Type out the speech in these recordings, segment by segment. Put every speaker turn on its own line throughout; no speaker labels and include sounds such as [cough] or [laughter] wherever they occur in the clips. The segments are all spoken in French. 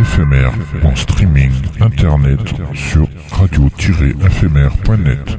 éphémère en streaming internet sur radio-éphémère.net.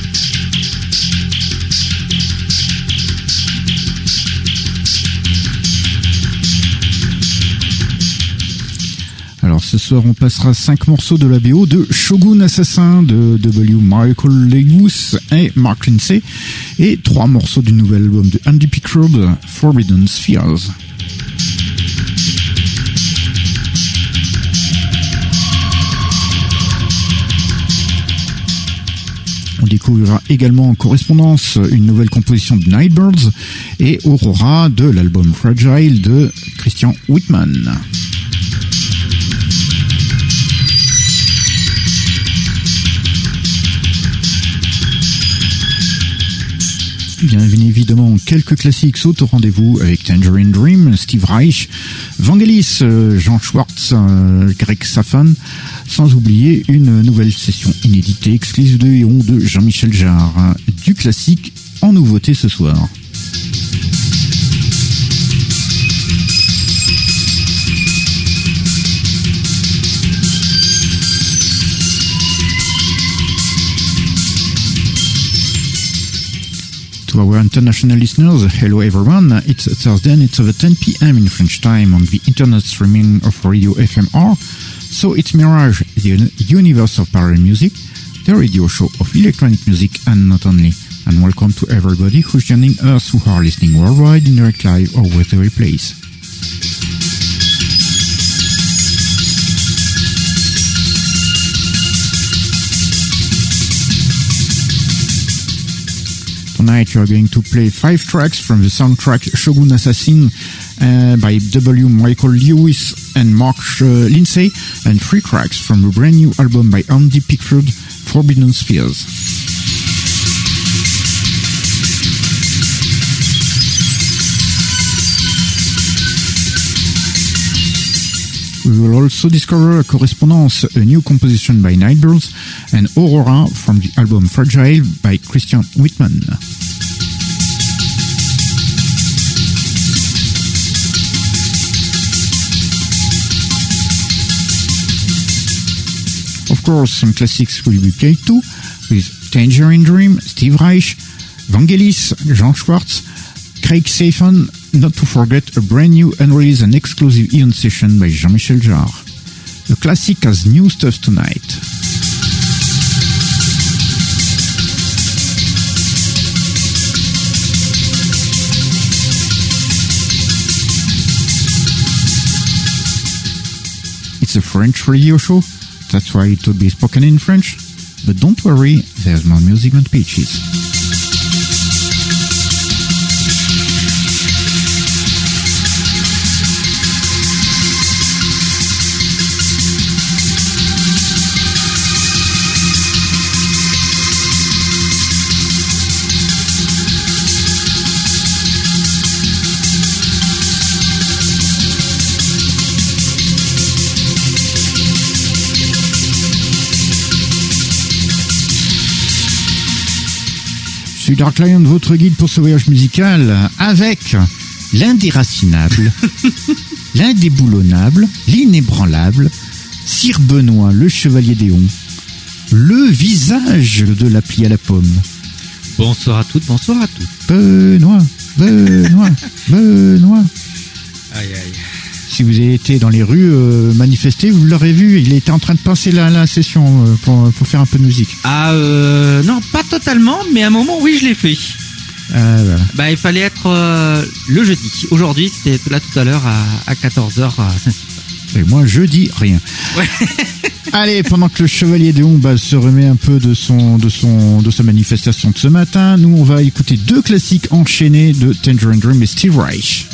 Alors ce soir on passera cinq morceaux de la BO de Shogun Assassin de W. Michael Lewis et Mark Lindsay et trois morceaux du nouvel album de Andy Pickford, Forbidden Spheres. On découvrira également en correspondance une nouvelle composition de Nightbirds et Aurora de l'album Fragile de Christian Whitman. Bien évidemment, quelques classiques sautent au rendez-vous avec Tangerine Dream, Steve Reich, Vangelis, euh, Jean Schwartz, euh, Greg Safan, sans oublier une nouvelle session inédite et exclusive de Héon de Jean-Michel Jarre. Du classique en nouveauté ce soir. To our international listeners, hello everyone. It's Thursday and it's over 10 p.m. in French time on the internet streaming of Radio FMR. So it's Mirage, the universe of parallel music, the radio show of electronic music and not only. And welcome to everybody who's joining us who are listening worldwide in direct live or with the replays. Tonight you are going to play five tracks from the soundtrack Shogun Assassin uh, by W. Michael Lewis and Mark uh, Lindsay, and three tracks from a brand new album by Andy Pickford, Forbidden Spheres. We will also discover a correspondence, a new composition by Nightbirds, and Aurora from the album Fragile by Christian Whitman. Of course, some classics will be played too, with Tangerine Dream, Steve Reich, Vangelis, Jean Schwartz, Craig Safan, not to forget a brand new unreleased and exclusive Eon session by Jean-Michel Jarre. The classic has new stuff tonight. It's a French radio show, that's why it will be spoken in French. But don't worry, there's more music than peaches. Suis Dark Lion, votre guide pour ce voyage musical, avec l'indéracinable, [laughs] l'indéboulonnable, l'inébranlable, Sir Benoît, le chevalier d'Éon, le visage de l'appli à la pomme.
Bonsoir à toutes, bonsoir à tous.
Benoît, Benoît, [laughs] Benoît.
Aïe aïe.
Si vous avez été dans les rues euh, manifester, vous l'aurez vu, il était en train de passer la, la session euh, pour, pour faire un peu de musique.
Ah euh, non, pas totalement, mais à un moment oui je l'ai fait.
Ah, voilà.
Bah il fallait être euh, le jeudi. Aujourd'hui c'était là tout à l'heure à, à 14h à Saint-Cyr.
Et moi, je dis rien.
Ouais. [laughs]
Allez, pendant que le chevalier de Omba se remet un peu de son, de son, de sa manifestation de ce matin, nous, on va écouter deux classiques enchaînés de Tangerine Dream et Steve Reich.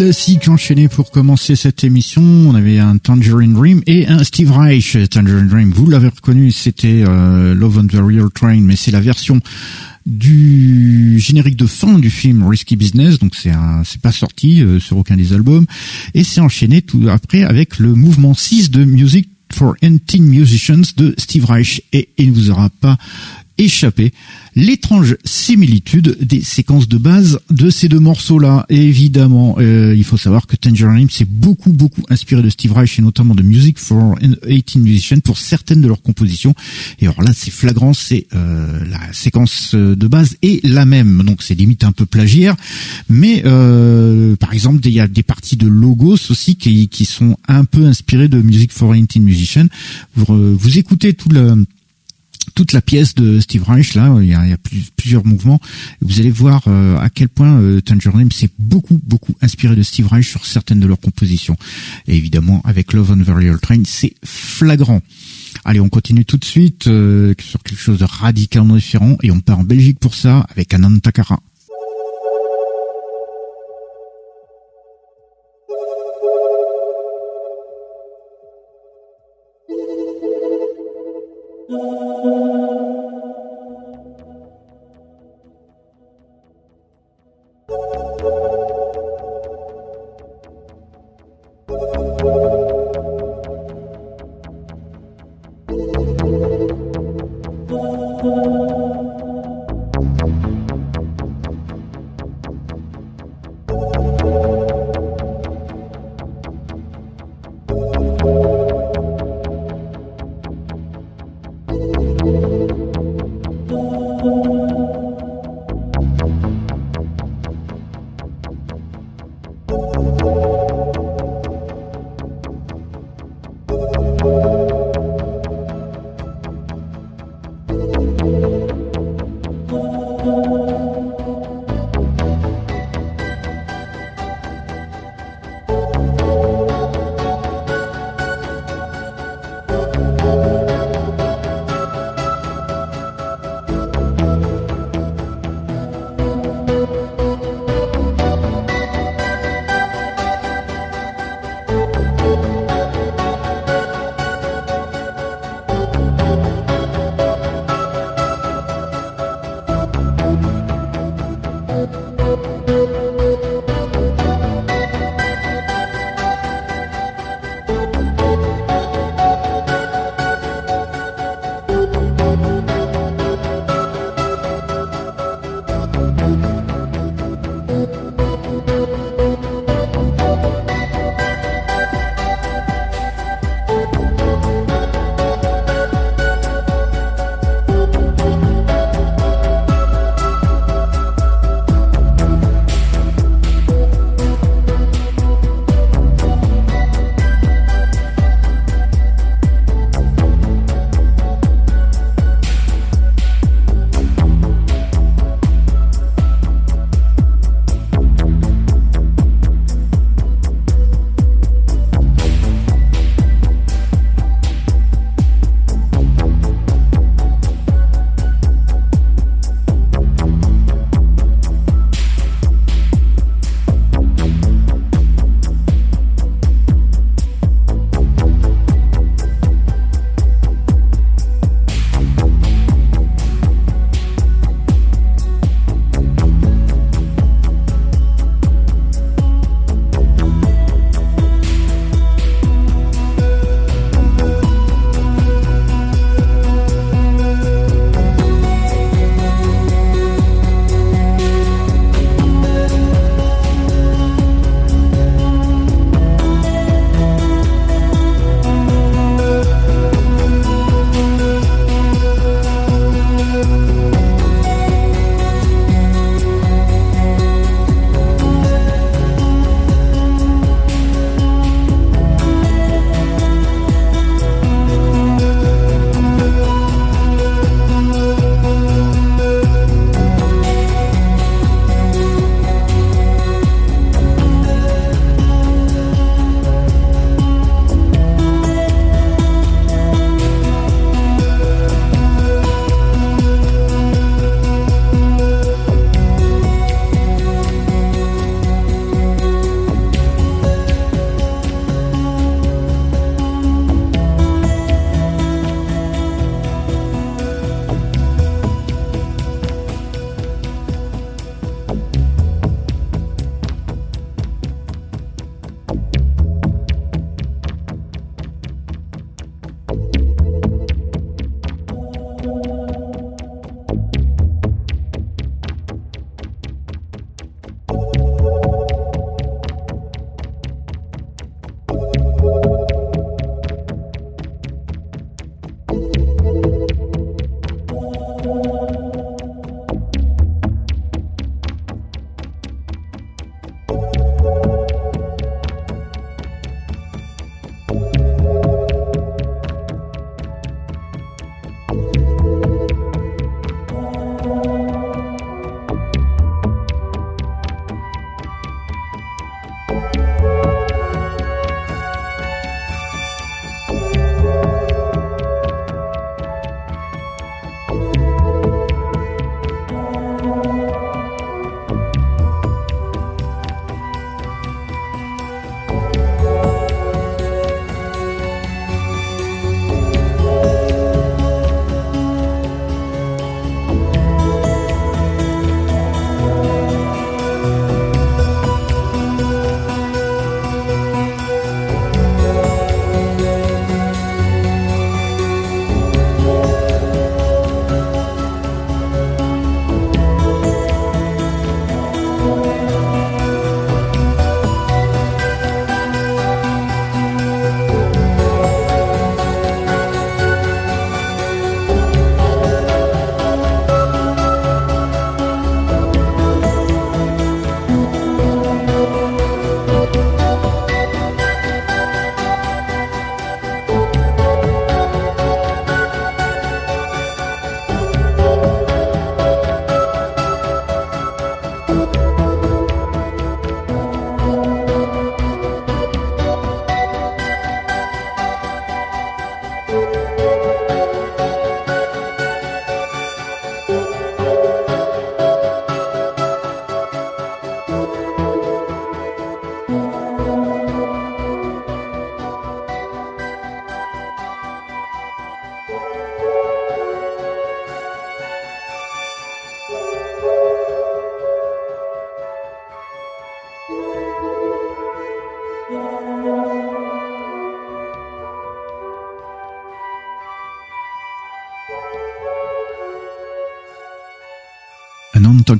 Classiques enchaînés pour commencer cette émission. On avait un Tangerine Dream et un Steve Reich. Tangerine Dream, vous l'avez reconnu, c'était euh, Love on the Real Train, mais c'est la version du générique de fin du film Risky Business, donc c'est c'est pas sorti euh, sur aucun des albums, et c'est enchaîné tout après avec le mouvement 6 de Music for Teen Musicians de Steve Reich, et il ne vous aura pas échappé l'étrange similitude des séquences de base de ces deux morceaux-là. Évidemment, euh, il faut savoir que Tangerine s'est beaucoup, beaucoup inspiré de Steve Reich et notamment de Music for 18 Musicians pour certaines de leurs compositions. Et alors là, c'est flagrant, c'est euh, la séquence de base est la même, donc c'est limite un peu plagiaire. Mais euh, par exemple, il y a des parties de logos aussi qui, qui sont un peu inspirées de Music for 18 Musicians. Vous, vous écoutez tout le toute la pièce de Steve Reich là, il y a, plusieurs mouvements. Vous allez voir euh, à quel point euh, Tangerine s'est beaucoup beaucoup inspiré de Steve Reich sur certaines de leurs compositions. Et évidemment avec Love on Very Old Train, c'est flagrant. Allez, on continue tout de suite euh, sur quelque chose de radicalement différent et on part en Belgique pour ça avec Anand Takara.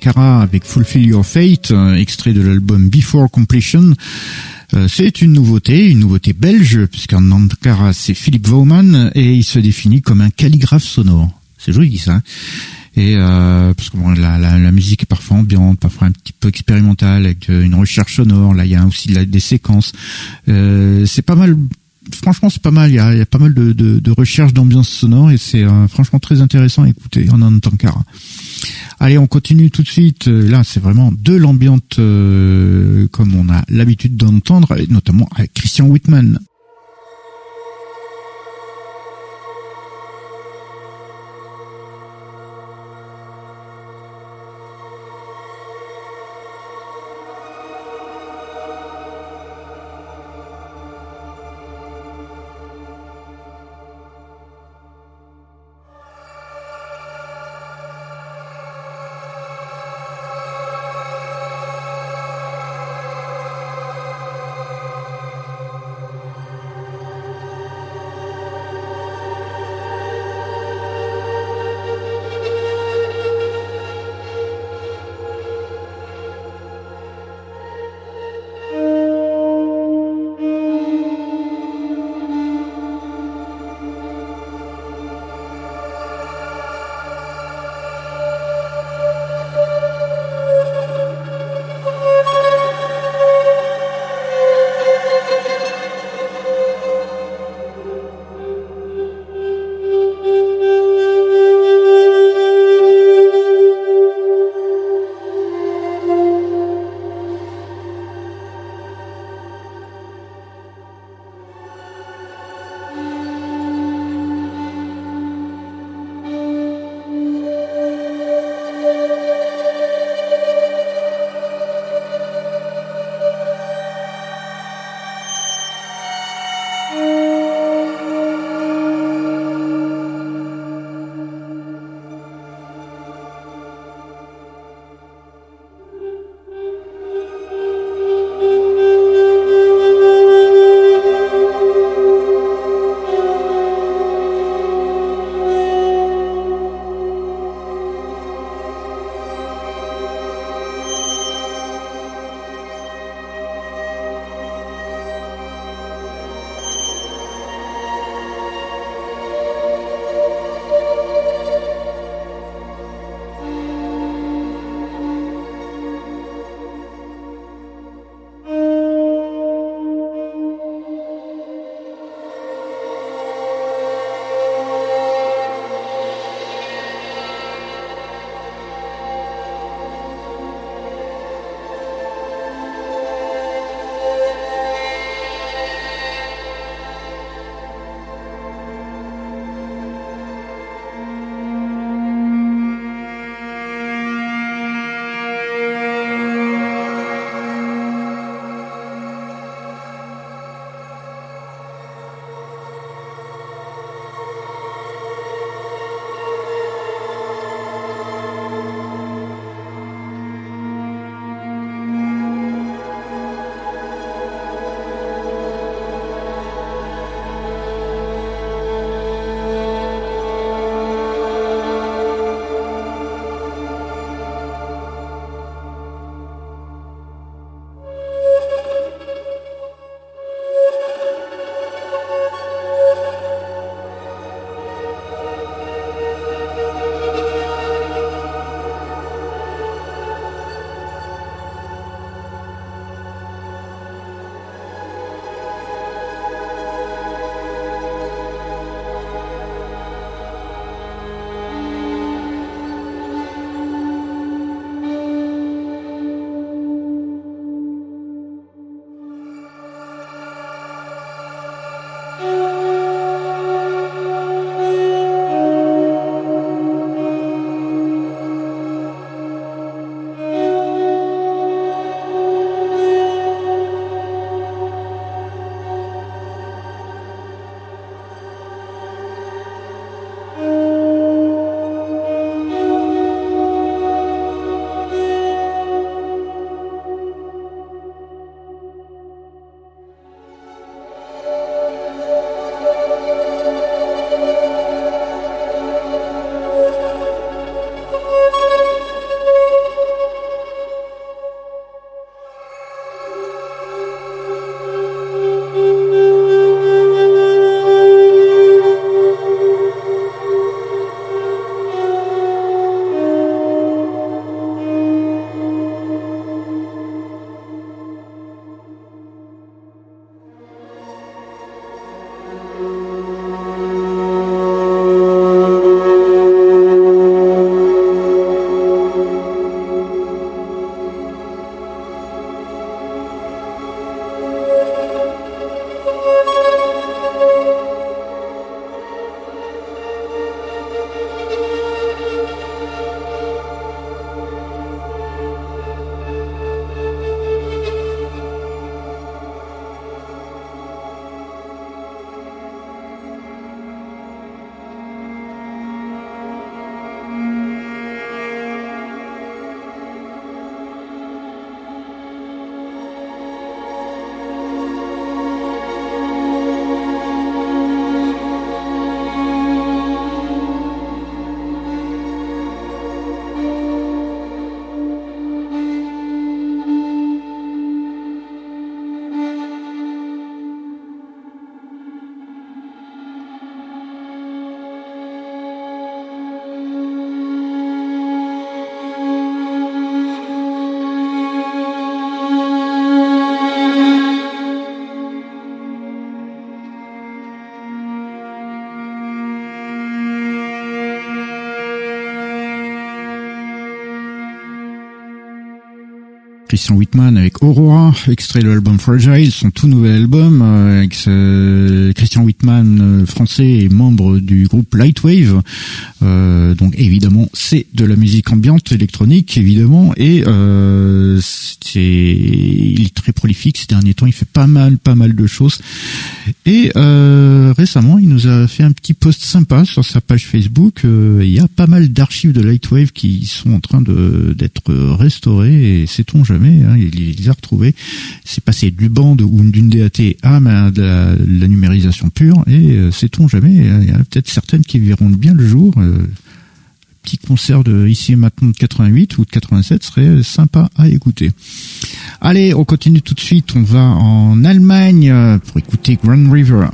Tankara avec Fulfill Your Fate, extrait de l'album Before Completion. Euh, c'est une nouveauté, une nouveauté belge, puisqu'en Ankara c'est Philippe Vauman et il se définit comme un calligraphe sonore. C'est joli ça. Hein. et euh, parce que la, musique est parfois ambiante, parfois un petit peu expérimentale avec une recherche sonore. Là, il y a aussi des séquences. Euh, c'est pas mal. Franchement, c'est pas mal. Il y a, pas mal de, de, recherches d'ambiance sonore et c'est franchement très intéressant à écouter en Antankara. Allez, on continue tout de suite. Là, c'est vraiment de l'ambiance euh, comme on a l'habitude d'entendre, notamment avec Christian Whitman. Whitman avec Aurora, extrait de l'album Fragile, son tout nouvel album, euh, avec Christian Whitman, euh, français et membre du groupe Lightwave. Euh, donc évidemment, c'est de la musique ambiante, électronique, évidemment, et c'est, prolifique ces derniers temps. Il fait pas mal, pas mal de choses. Et euh, récemment, il nous a fait un petit post sympa sur sa page Facebook. il y a pas mal d'archives de Lightwave qui sont en train de d'être restaurées, et sait-on jamais Hein, il, les a retrouvés. C'est passé du band ou d'une DAT à de la, numérisation pure et euh, sait-on jamais, il y en a peut-être certaines qui verront bien le jour. Petit concert de ici et maintenant de 88 ou de 87 serait sympa à écouter. Allez, on continue tout de suite. On va en Allemagne euh, pour écouter Grand River.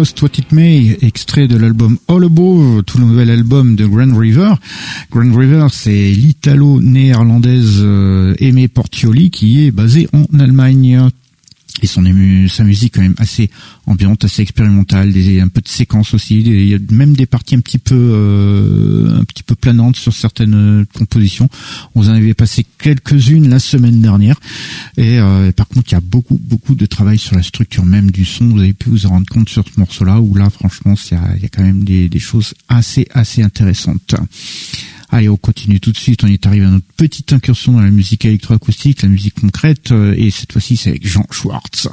What It May, extrait de l'album All Above, tout le nouvel album de Grand River. Grand River, c'est l'italo-néerlandaise euh, Aimé Portioli qui est basée en Allemagne et son sa musique quand même assez ambiante, assez expérimentale, des un peu de séquences aussi, il y a même des parties un petit peu euh, un petit peu planantes sur certaines euh, compositions. On en avait passé quelques-unes la semaine dernière et euh, par contre il y a beaucoup beaucoup de travail sur la structure même du son. Vous avez pu vous en rendre compte sur ce morceau-là où là franchement il y a, y a quand même des, des choses assez assez intéressantes. Allez, on continue tout de suite. On est arrivé à notre petite incursion dans la musique électroacoustique, la musique concrète, euh, et cette fois-ci c'est avec Jean Schwartz.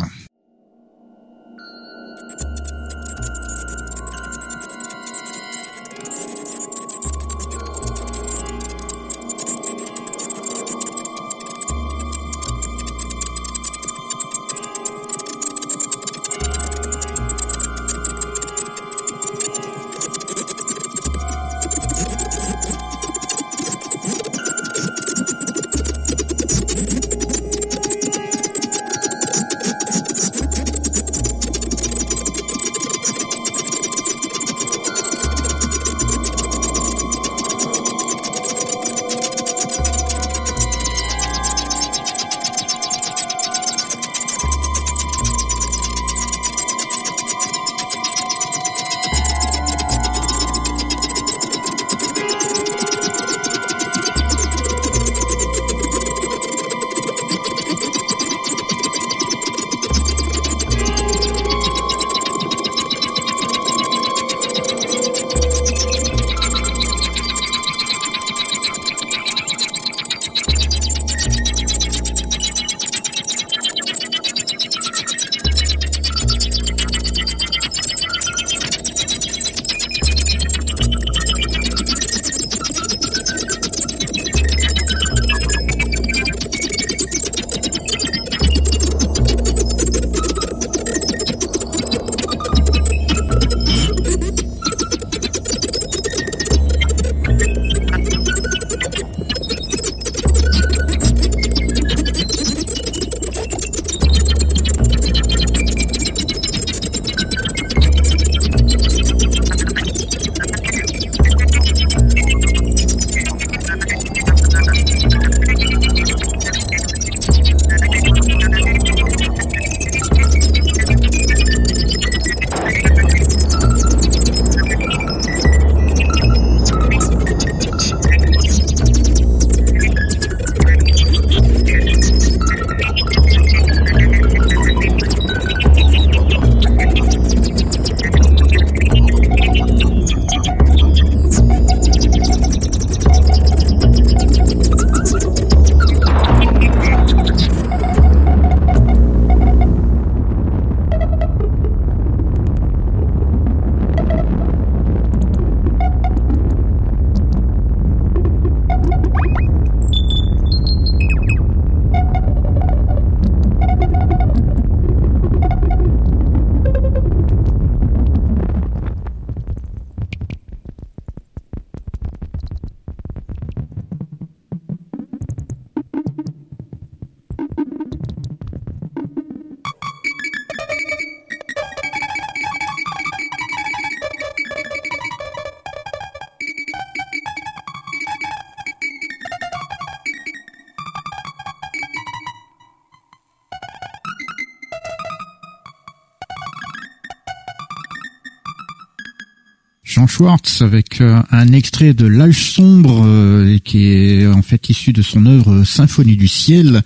Schwartz avec euh, un extrait de L'âge sombre euh, qui est en fait issu de son œuvre Symphonie du ciel.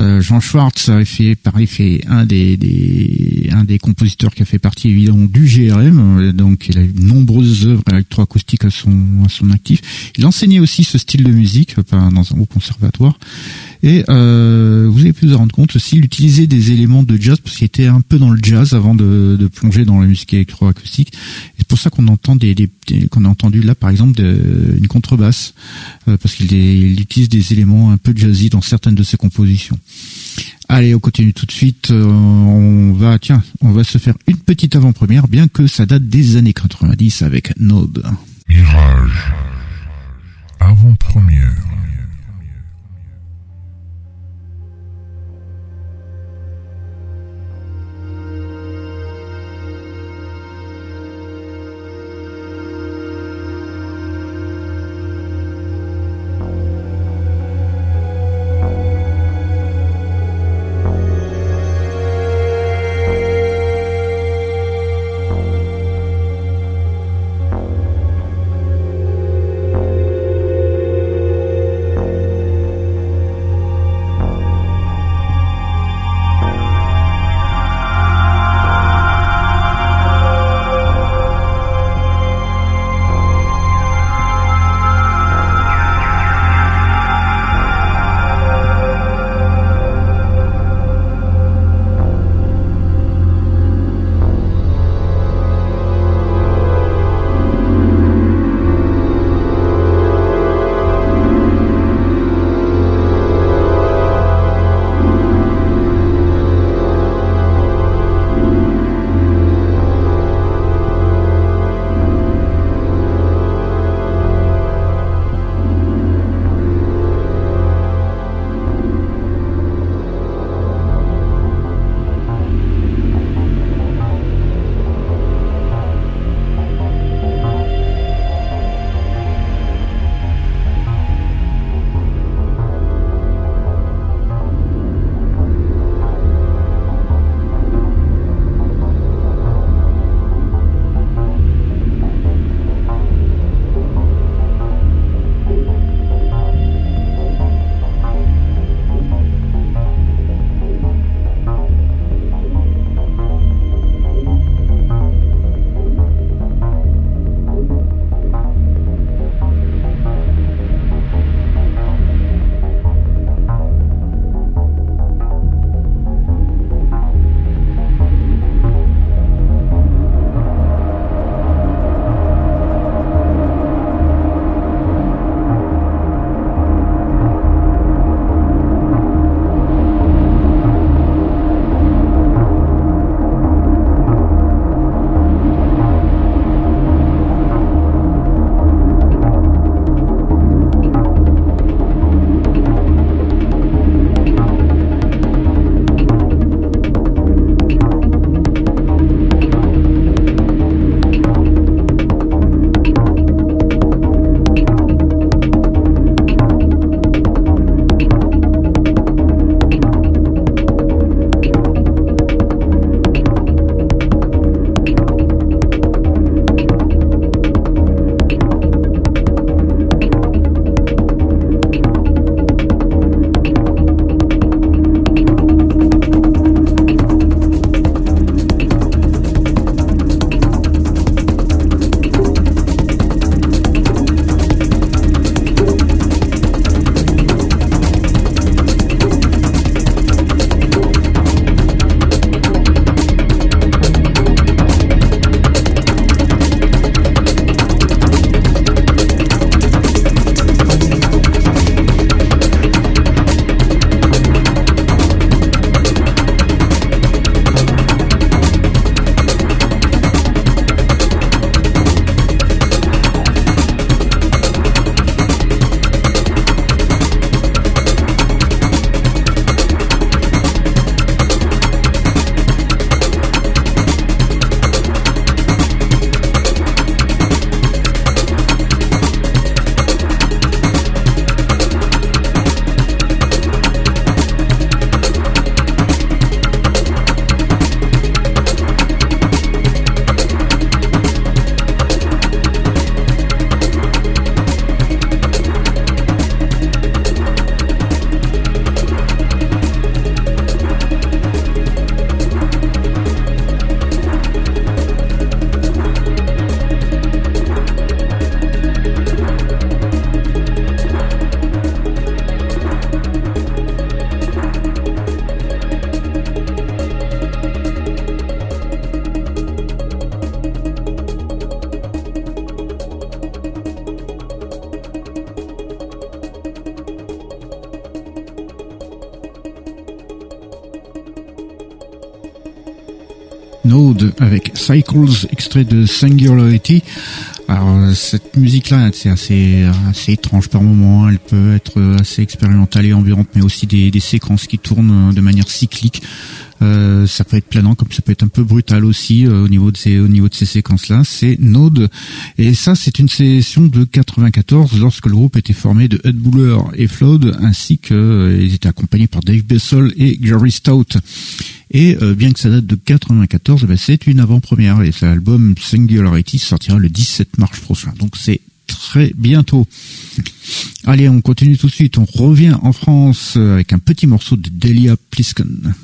Euh, Jean Schwartz a fait pareil fait un des, des, un des compositeurs qui a fait partie évidemment du GRM donc il a eu de nombreuses œuvres électroacoustiques à son à son actif. Il enseignait aussi ce style de musique dans un haut conservatoire et euh, vous avez pu vous rendre compte aussi, il des éléments de jazz parce qu'il était un peu dans le jazz avant de, de plonger dans la musique électroacoustique. C'est pour ça qu'on entend des, des, qu'on a entendu là par exemple une contrebasse euh, parce qu'il il utilise des éléments un peu jazzy dans certaines de ses compositions. Allez, on continue tout de suite. Euh, on va, tiens, on va se faire une petite avant-première, bien que ça date des années 90 avec Node.
Mirage. Avant-première.
Cycles, extrait de Singularity. Alors cette musique-là, c'est assez assez étrange par moments. Elle peut être assez expérimentale et ambiante, mais aussi des, des séquences qui tournent de manière cyclique. Euh, ça peut être planant comme ça peut être un peu brutal aussi euh, au niveau de ces au niveau de ces séquences là. C'est Node et ça c'est une session de 94 lorsque le groupe était formé de Ed Buller et Flood ainsi que euh, ils étaient accompagnés par Dave Bessel et Gary Stout. Et bien que ça date de 94, eh ben, c'est une avant-première et l'album Singularity sortira le 17 mars prochain. Donc c'est très bientôt. Allez, on continue tout de suite. On revient en France avec un petit morceau de Delia Plisken.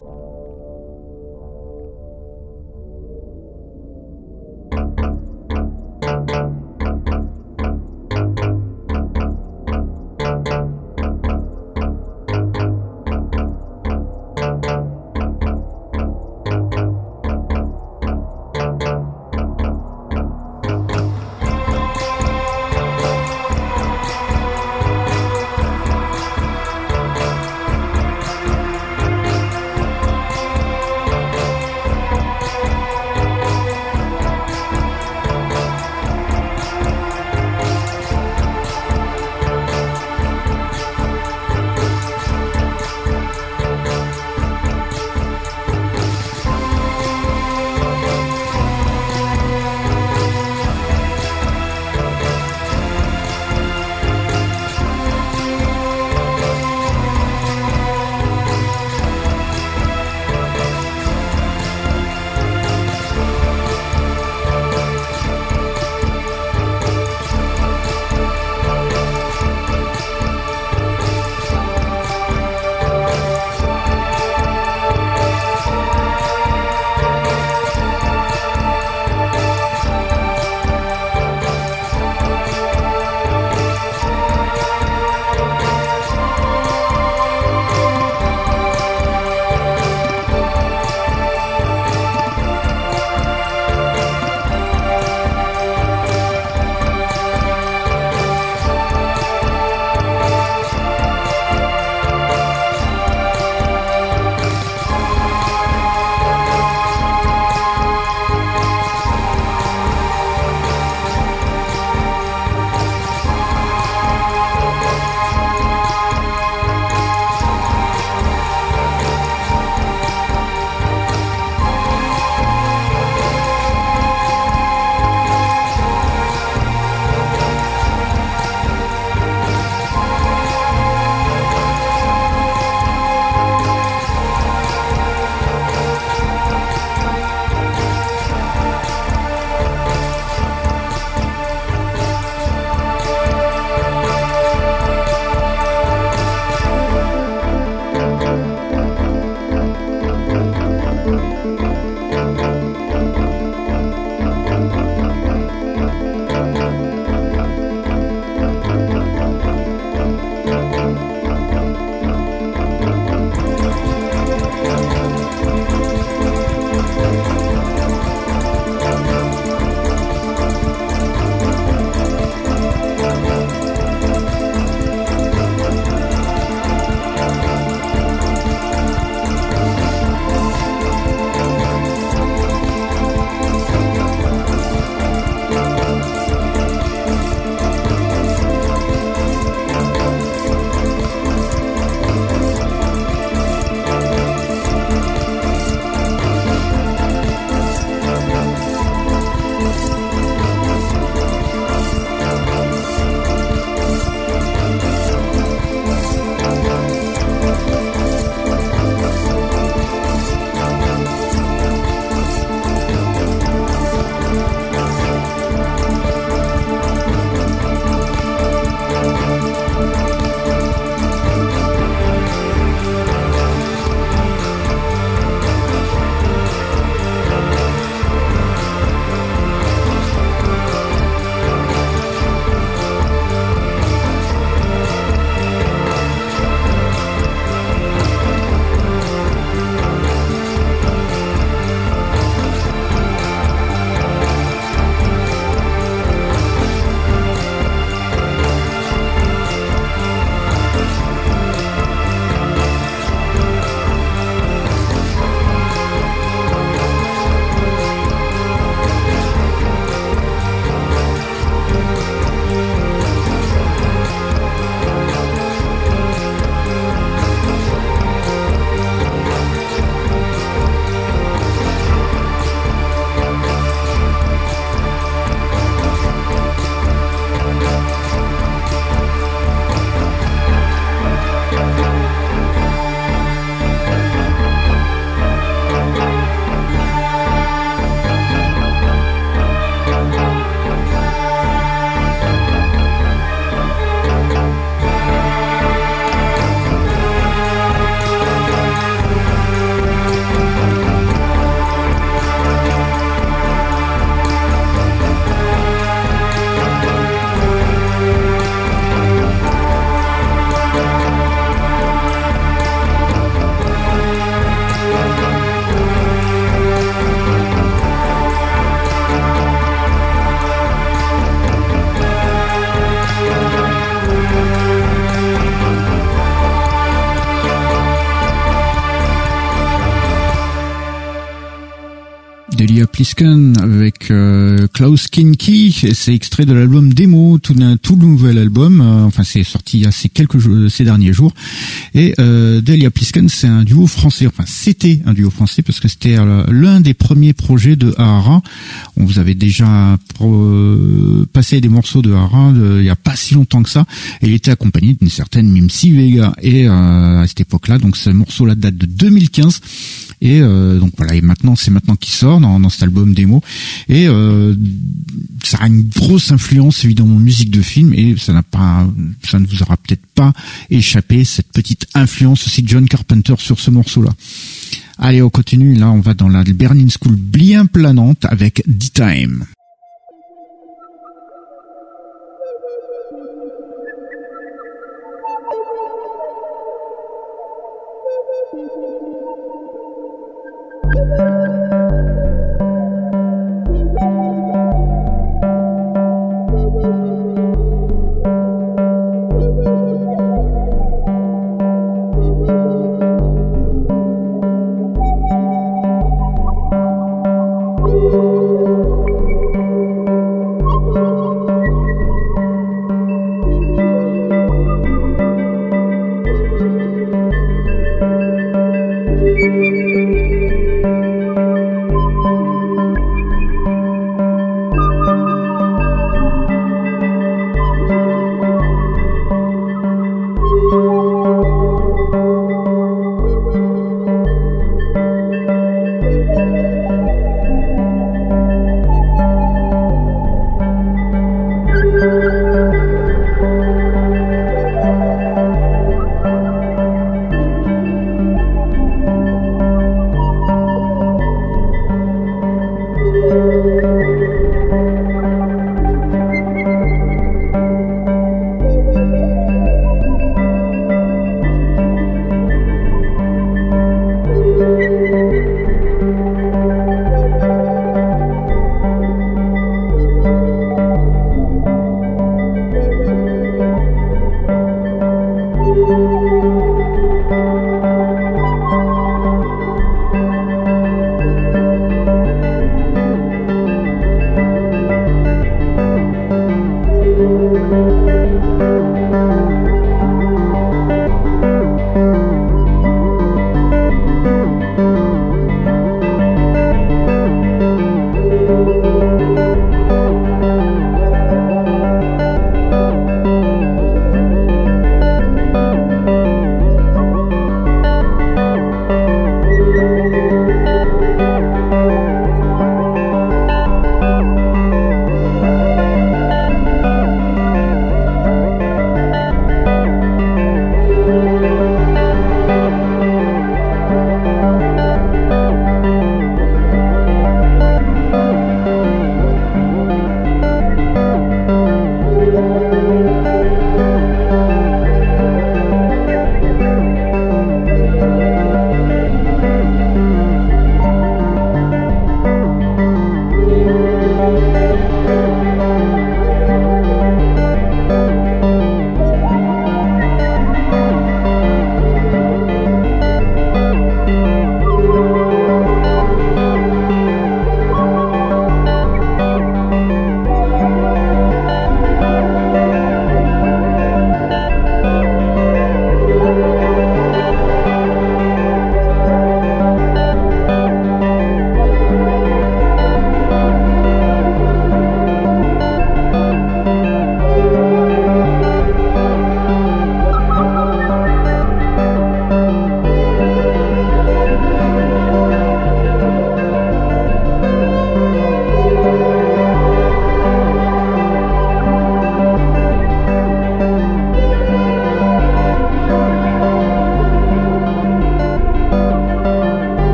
Plisken avec euh, Klaus Kinky. C'est extrait de l'album Démo, tout, tout nouvel album. Euh, enfin, c'est sorti il y a ces quelques jours, ces derniers jours. Et euh, Delia Plisken, c'est un duo français. Enfin, c'était un duo français parce que c'était euh, l'un des premiers projets de Ahara. On vous avait déjà passé des morceaux de Ahara il y a pas si longtemps que ça. Et il était accompagné d'une certaine Mimsi Vega. Et à cette époque-là, donc ce morceau-là date de 2015. Et euh, donc voilà, et maintenant c'est maintenant qu'il sort dans, dans, cet album démo. Et euh, ça a une grosse influence évidemment musique de film et ça n'a pas, ça ne vous aura peut-être pas échappé cette petite influence aussi de John Carpenter sur ce morceau-là. Allez, on continue. Là, on va dans la Berlin School bien planante avec D-Time. D-Time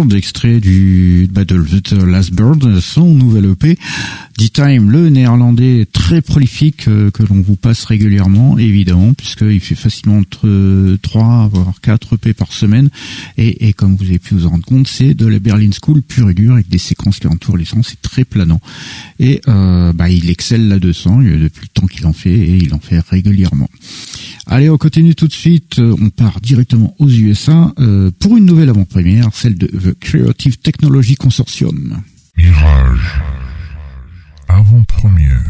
Bird, extrait du de The Last Bird, son nouvel EP. D-Time, le néerlandais très prolifique euh, que l'on vous passe régulièrement, évidemment, puisqu'il fait facilement entre 3 voire 4 EP par semaine. Et, et, comme vous avez pu vous en rendre compte, c'est de la Berlin School pure et dure avec des séquences qui entourent les sons, c'est très planant. Et euh, bah, il excelle là-dedans depuis le temps qu'il en fait et il en fait régulièrement. Allez, on continue tout de suite. Euh, on part directement aux USA euh, pour une nouvelle avant-première, celle de The Creative Technology Consortium.
Mirage. Avant-première.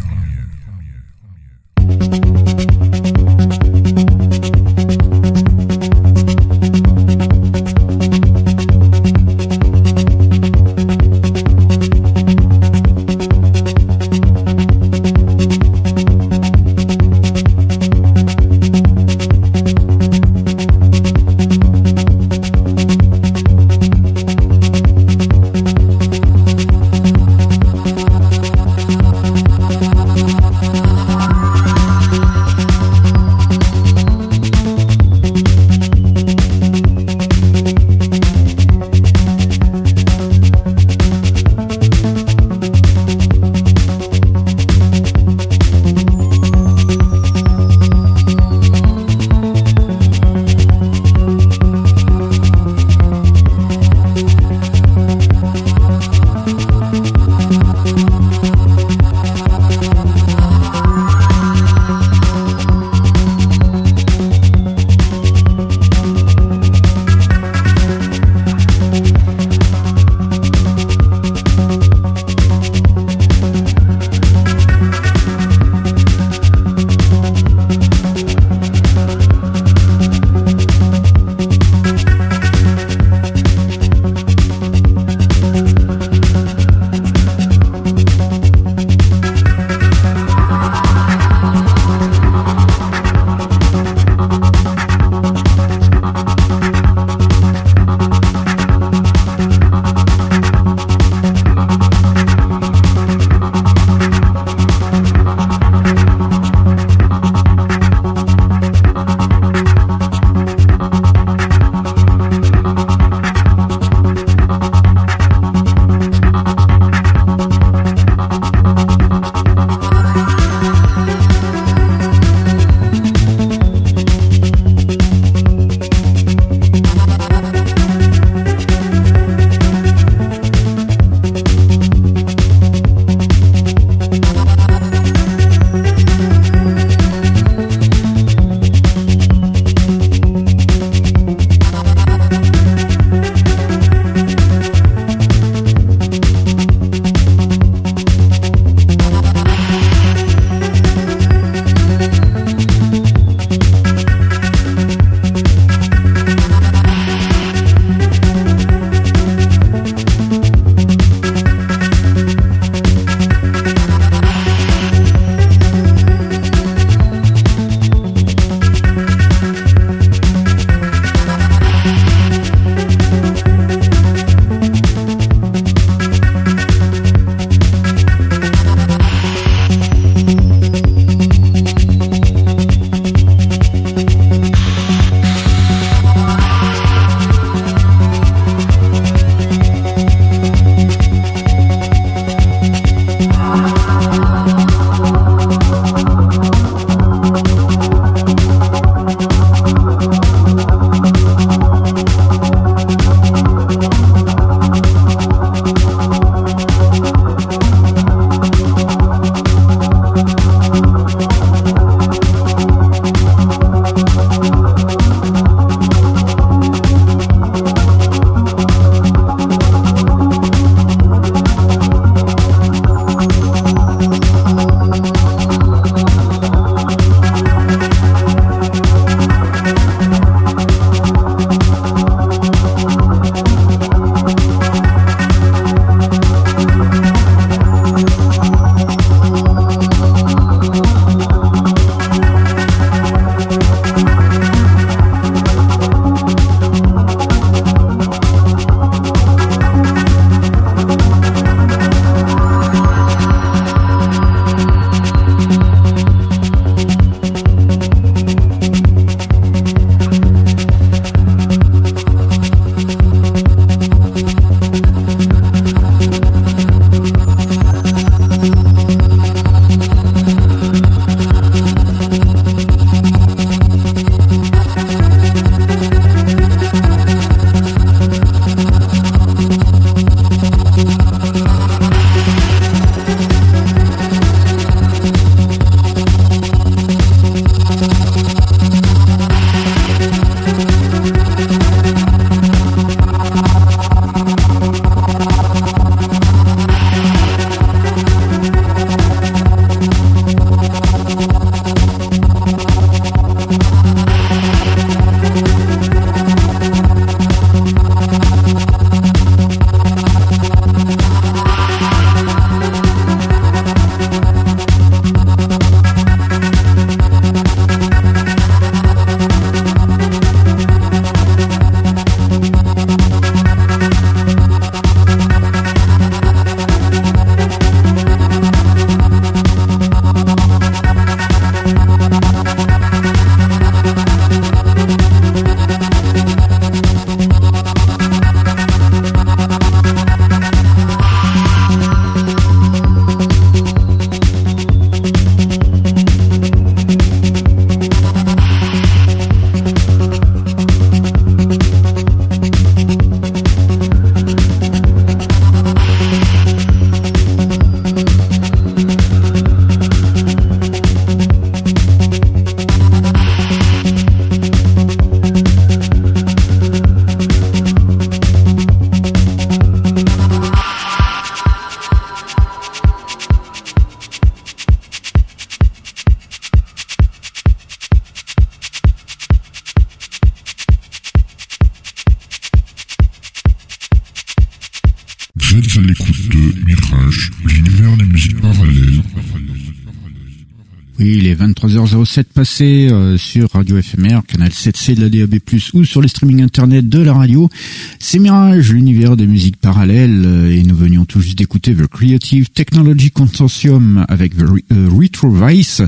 Vous êtes à l'écoute de Mirage, l'univers des musiques parallèles.
Oui, il est 23h07 passé euh, sur Radio FMR, canal 7C de la DAB+, ou sur les streaming internet de la radio. C'est Mirage, l'univers des musiques parallèles, euh, et nous venions juste d'écouter The Creative Technology Consortium avec The euh, Retro Vice,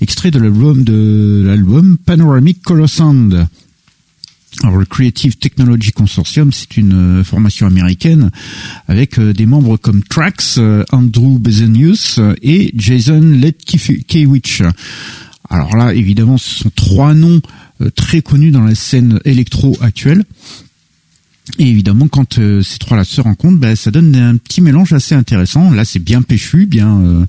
extrait de l'album de l'album Panoramic Color Sound. Alors, le Creative Technology Consortium, c'est une euh, formation américaine avec euh, des membres comme Trax, euh, Andrew Bezenius et Jason Letkiewicz. Alors là, évidemment, ce sont trois noms très connus dans la scène électro actuelle. Et évidemment, quand ces trois-là se rencontrent, ben, ça donne un petit mélange assez intéressant. Là, c'est bien péchu, bien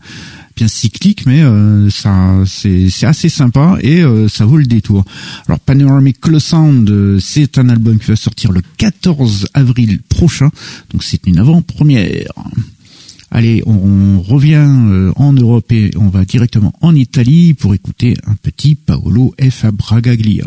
bien cyclique, mais euh, ça c'est assez sympa et euh, ça vaut le détour. Alors Panoramic Sound, euh, c'est un album qui va sortir le 14 avril prochain, donc c'est une avant-première. Allez, on, revient en Europe et on va directement en Italie pour écouter un petit Paolo F. Bragaglia.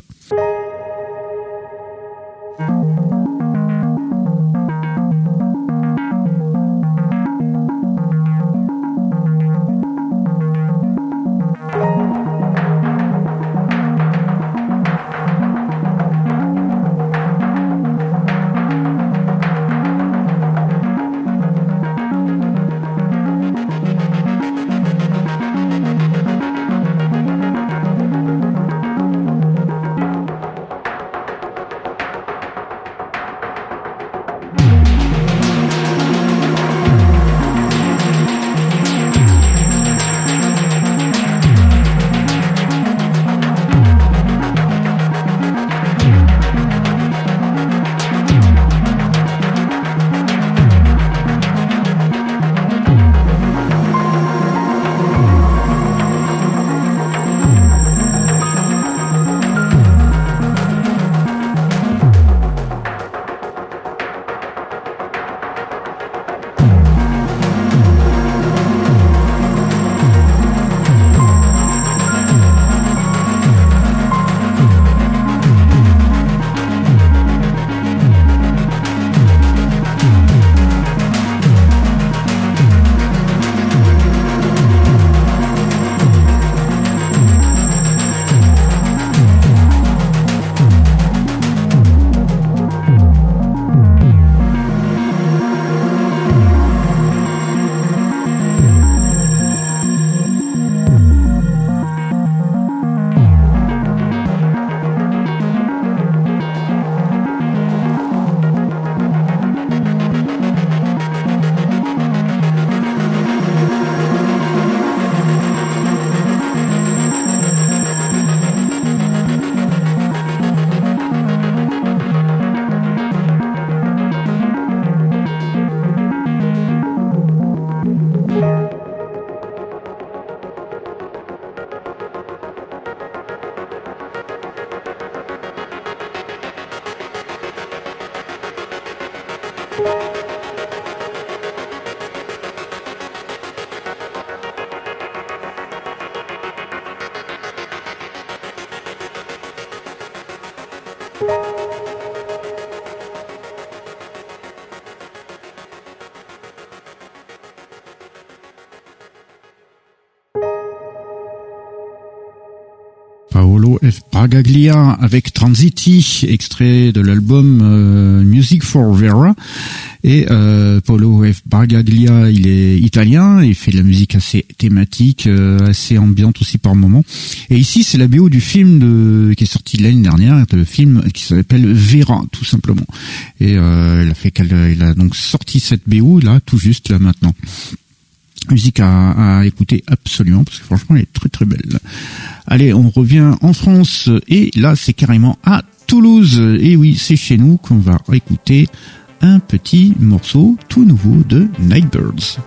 Bragaglia avec Transiti, extrait de l'album euh, Music for Vera. Et euh, Paolo F. Il est italien, il fait de la musique assez thématique, euh, assez ambiante aussi par moment. Et ici, c'est la BO du film qui est sorti l'année dernière, le film qui s'appelle Vera, tout simplement. Et il a donc sorti cette BO là, tout juste là maintenant musique à, écouter absolument parce que franchement elle est très très belle. Allez, on revient en France et là c'est carrément à Toulouse. Et oui, c'est chez nous qu'on va écouter un petit morceau tout nouveau de Nightbirds.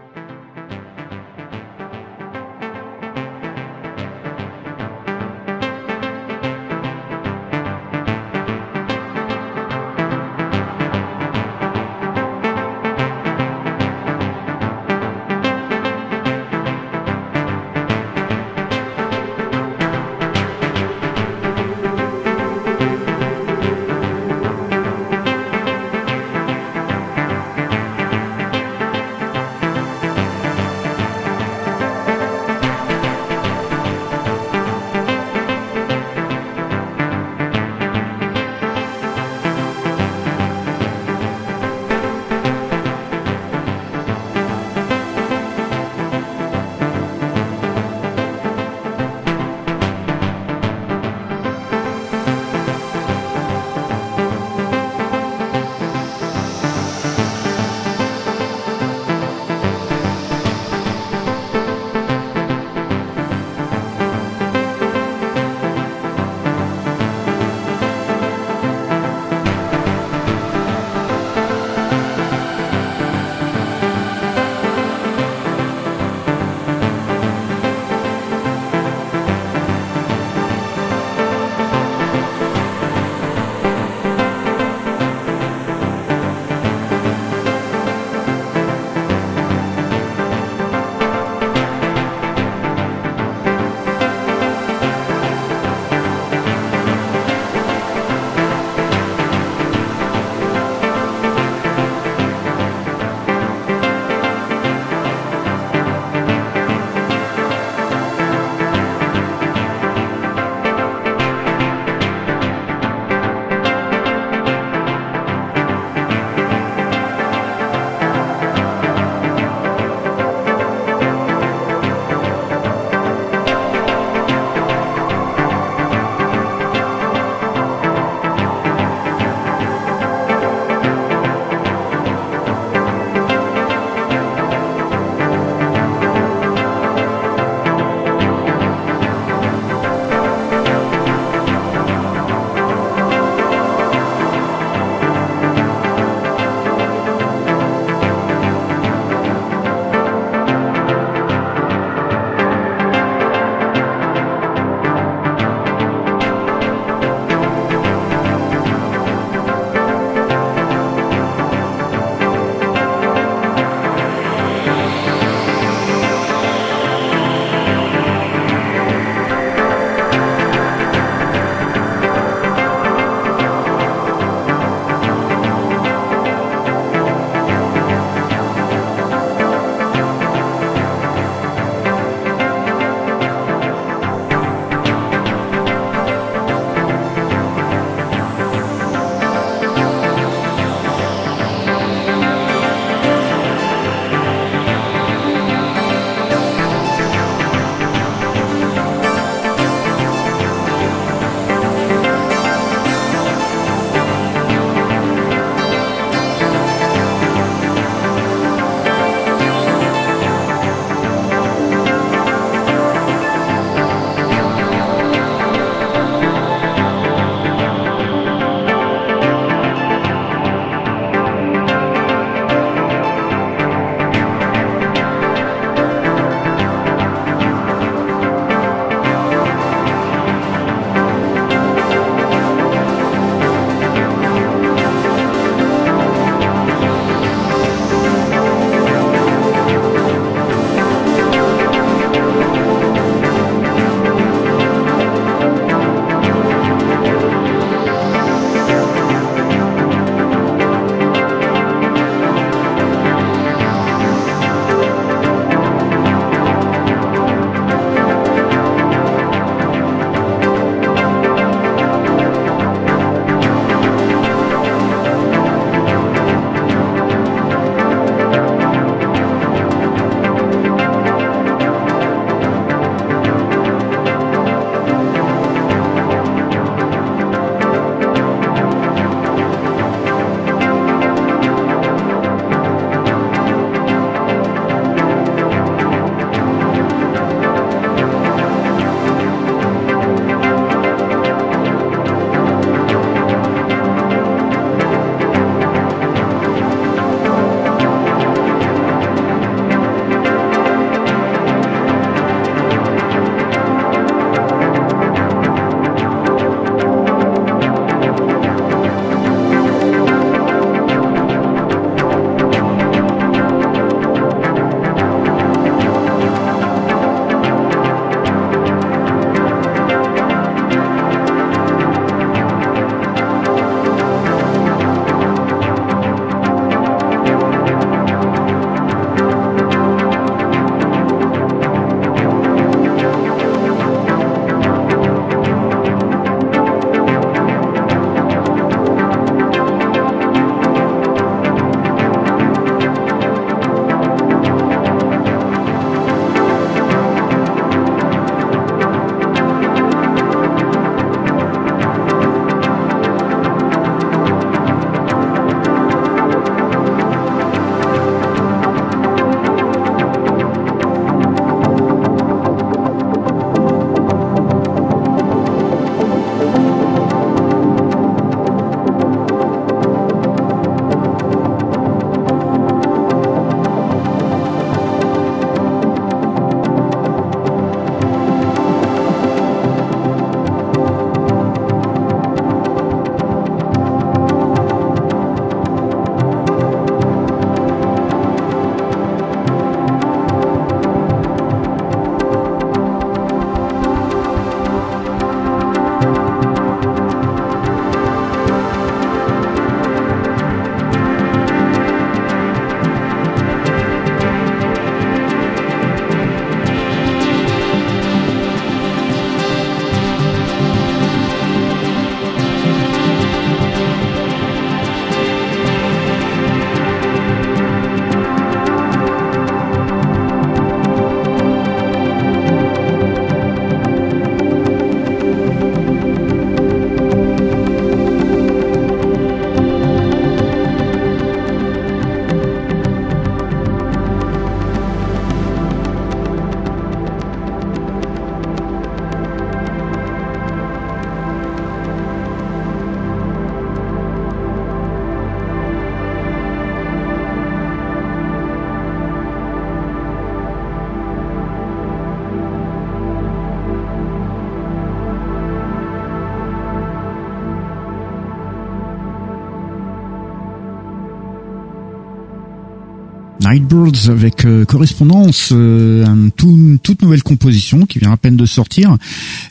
Nightbirds avec euh, correspondance, euh, toute nouvelle composition qui vient à peine de sortir.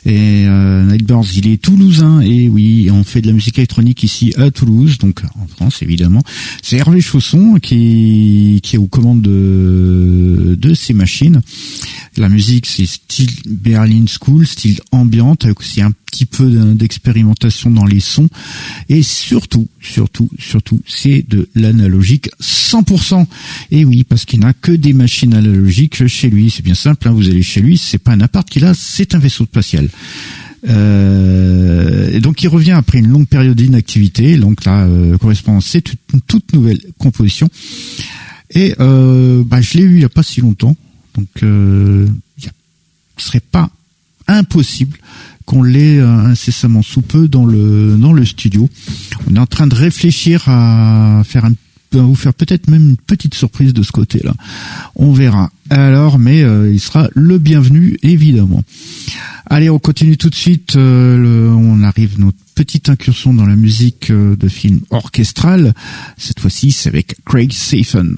Et euh, Nightbirds, il est toulousain et oui, on fait de la musique électronique ici à Toulouse, donc en France évidemment. C'est Hervé Chausson qui, qui est aux commandes de, de ces machines. La musique, c'est style Berlin School, style ambiante, avec aussi un petit peu d'expérimentation dans les sons. Et surtout, surtout, surtout, c'est de l'analogique 100%. Et oui, parce qu'il n'a que des machines analogiques chez lui. C'est bien simple, hein, vous allez chez lui, c'est pas un appart qu'il a, c'est un vaisseau spatial. Euh, et donc il revient après une longue période d'inactivité. Donc là, euh, c'est une toute nouvelle composition. Et euh, bah, je l'ai eu il n'y a pas si longtemps. Donc, euh, ce serait pas impossible qu'on l'ait euh, incessamment sous peu dans le dans le studio. On est en train de réfléchir à faire vous faire peut-être même une petite surprise de ce côté-là. On verra. Alors, mais euh, il sera le bienvenu évidemment. Allez, on continue tout de suite. Euh, on arrive notre petite incursion dans la musique de film orchestral. Cette fois-ci, c'est avec Craig Safen.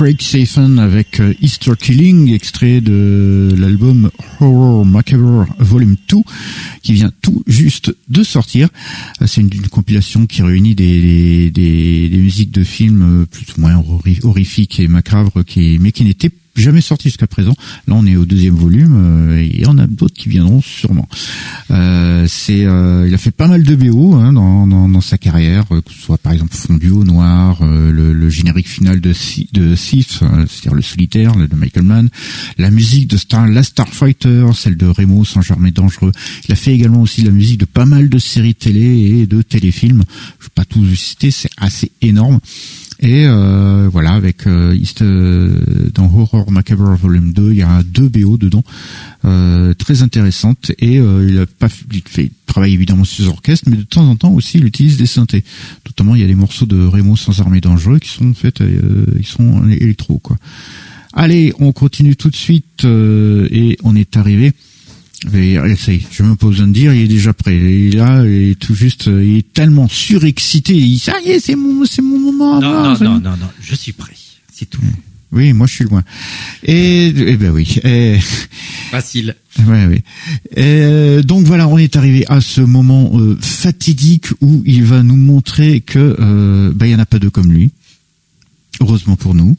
Craig Safen avec euh, Easter Killing, extrait de l'album Horror Macabre Volume 2, qui vient tout juste de sortir. Euh, c'est une, compilation qui réunit des, des, des, musiques de films plus ou moins horrifiques et macabres, qui, mais qui n'étaient jamais sorti jusqu'à présent. Là, on est au deuxième volume euh, et il y en a d'autres qui viendront sûrement. Euh, c'est, euh, il a fait pas mal de BO hein, dans, dans, dans, sa carrière, que ce soit par exemple Fondu au noir, le, le, générique final de de Sith, c'est-à-dire le solitaire de Michael Mann, la musique de Star, la Starfighter, celle de Remo Saint-Germain dangereux. Il a fait également aussi la musique de pas mal de séries télé et de téléfilms. Je vais pas tous citer, c'est assez énorme. Et euh, voilà, avec euh, euh, dans Horror Macabre Volume 2, il y a deux BO dedans, euh, très intéressantes. Et il a pas il fait travaille évidemment sur ses orchestres, mais de temps en temps aussi il utilise des synthés. Notamment, il y a des morceaux de Remo sans armée dangereux qui sont faits, ils sont électro quoi. Allez, on continue tout de suite et on est arrivé je pas besoin de dire, il est déjà prêt. Il est là, il est tout juste, il est tellement surexcité. Il ça y est, c'est mon, c'est mon moment.
Non, non, non, non, non, je suis prêt. C'est tout.
Oui, moi je suis loin. Et, eh ben oui. [laughs]
Facile.
Ouais, oui. Et, donc voilà, on est arrivé à ce moment euh, fatidique où il va nous montrer que euh, ben, il y en a pas deux comme lui. Heureusement pour nous.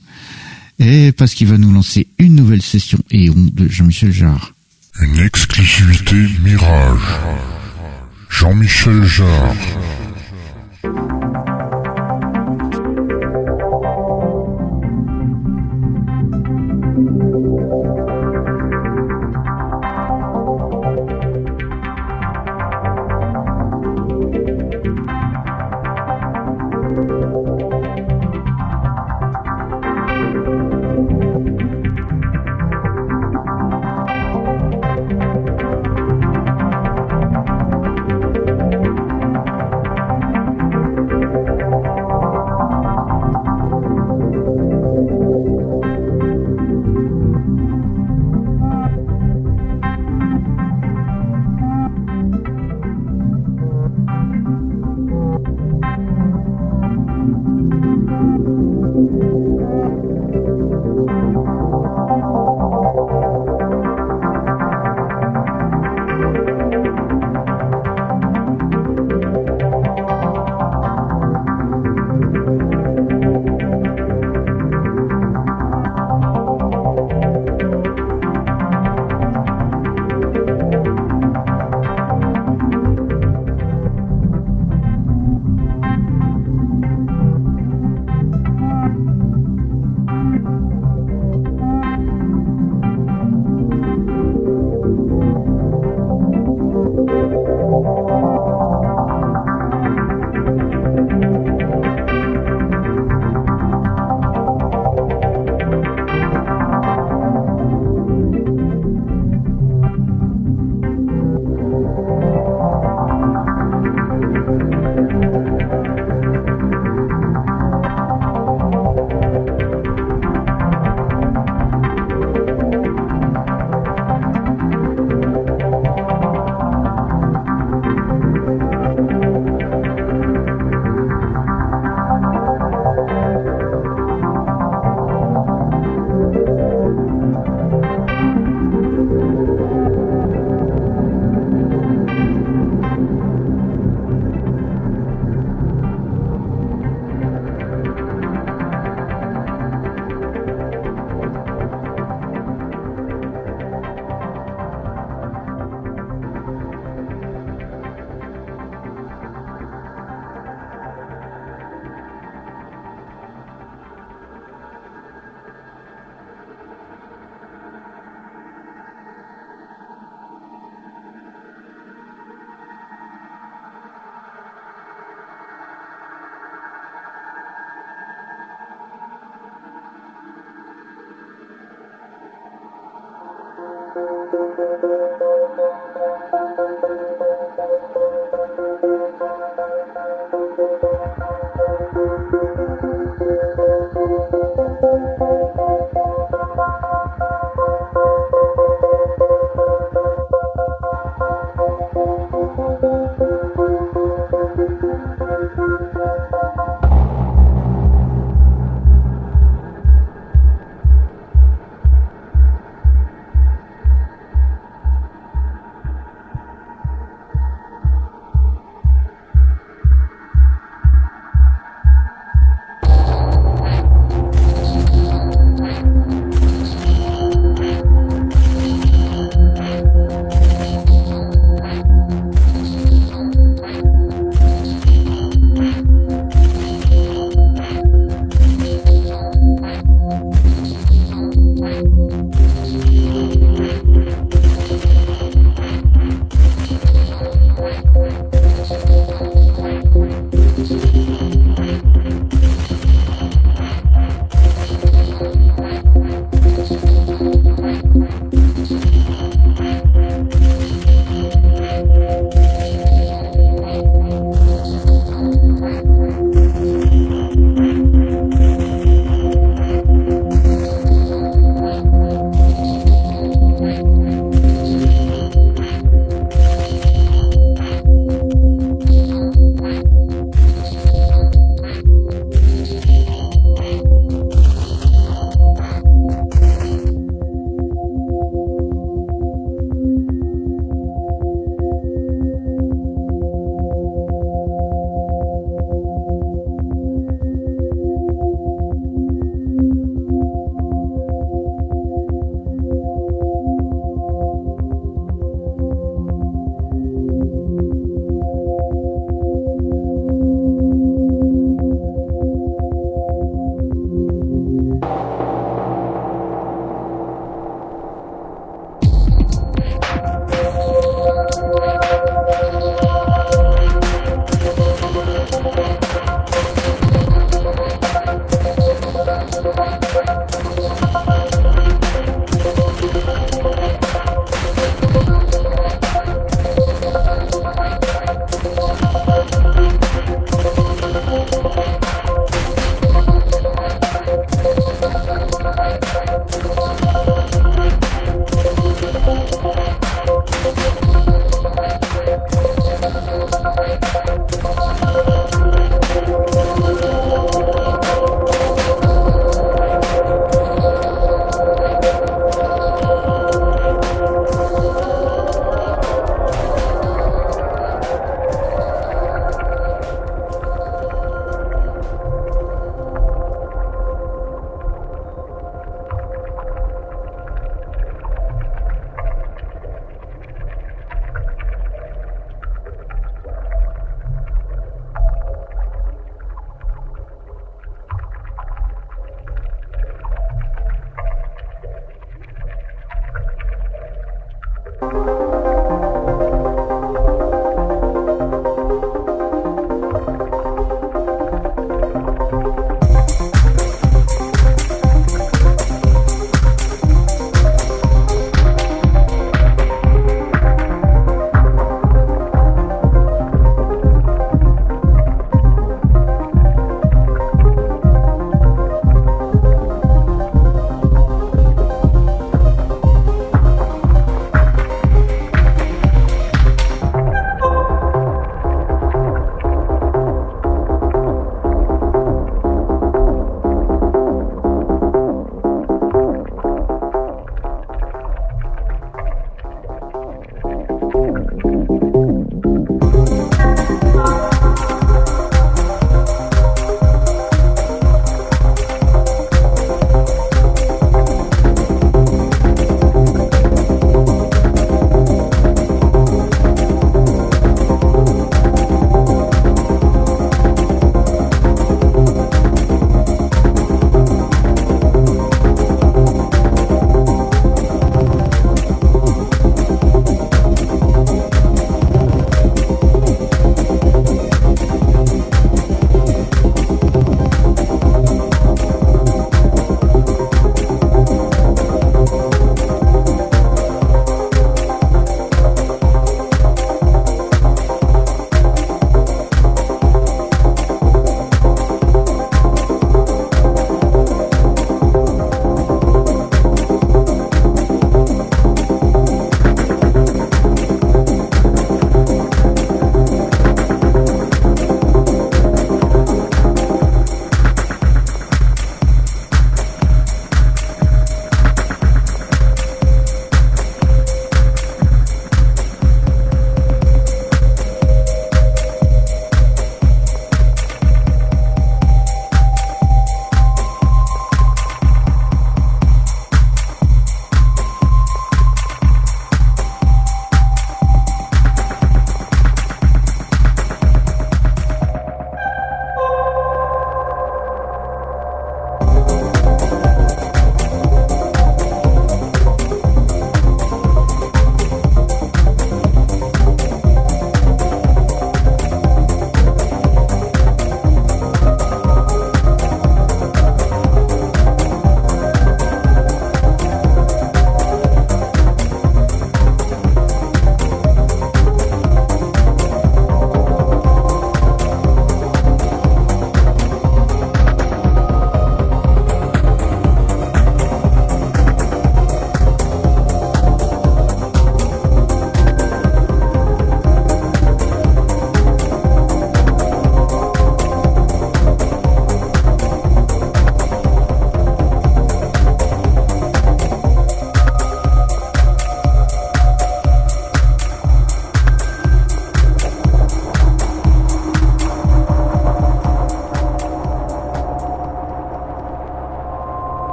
Et parce qu'il va nous lancer une nouvelle session et on de Jean-Michel Jarre.
Une exclusivité Mirage. Jean-Michel Jarre.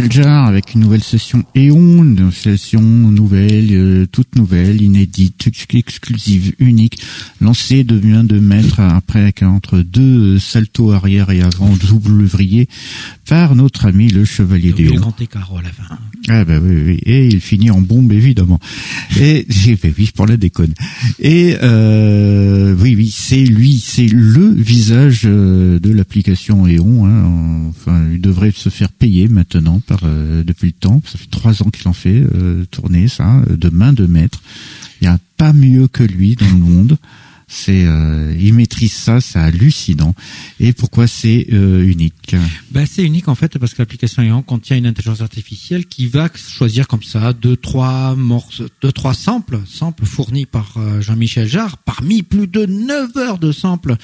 Avec une nouvelle session Eon, une session nouvelle, euh, toute nouvelle, inédite, exclusive, unique, lancée de bien de mètres après entre deux saltos arrière et avant double ouvrier par notre ami le Chevalier d'Eon.
grand écart à la fin.
Oui, oui, et il finit en bombe évidemment. Et [laughs] j'ai oui, pour la déconne. Et euh, oui, oui, c'est lui, c'est le visage euh, de l'application Eon. Hein. Enfin, il devrait se faire payer maintenant par euh, depuis le temps. Ça fait trois ans qu'il en fait tourner ça de main de maître. Il n'y a pas mieux que lui dans le monde. C'est, euh, il maîtrise ça, c'est hallucinant. Et pourquoi c'est euh, unique?
Ben, c'est unique en fait parce que l'application Eon contient une intelligence artificielle qui va choisir comme ça deux trois morceaux, deux trois samples, samples fournis par euh, Jean-Michel Jarre parmi plus de 9 heures de samples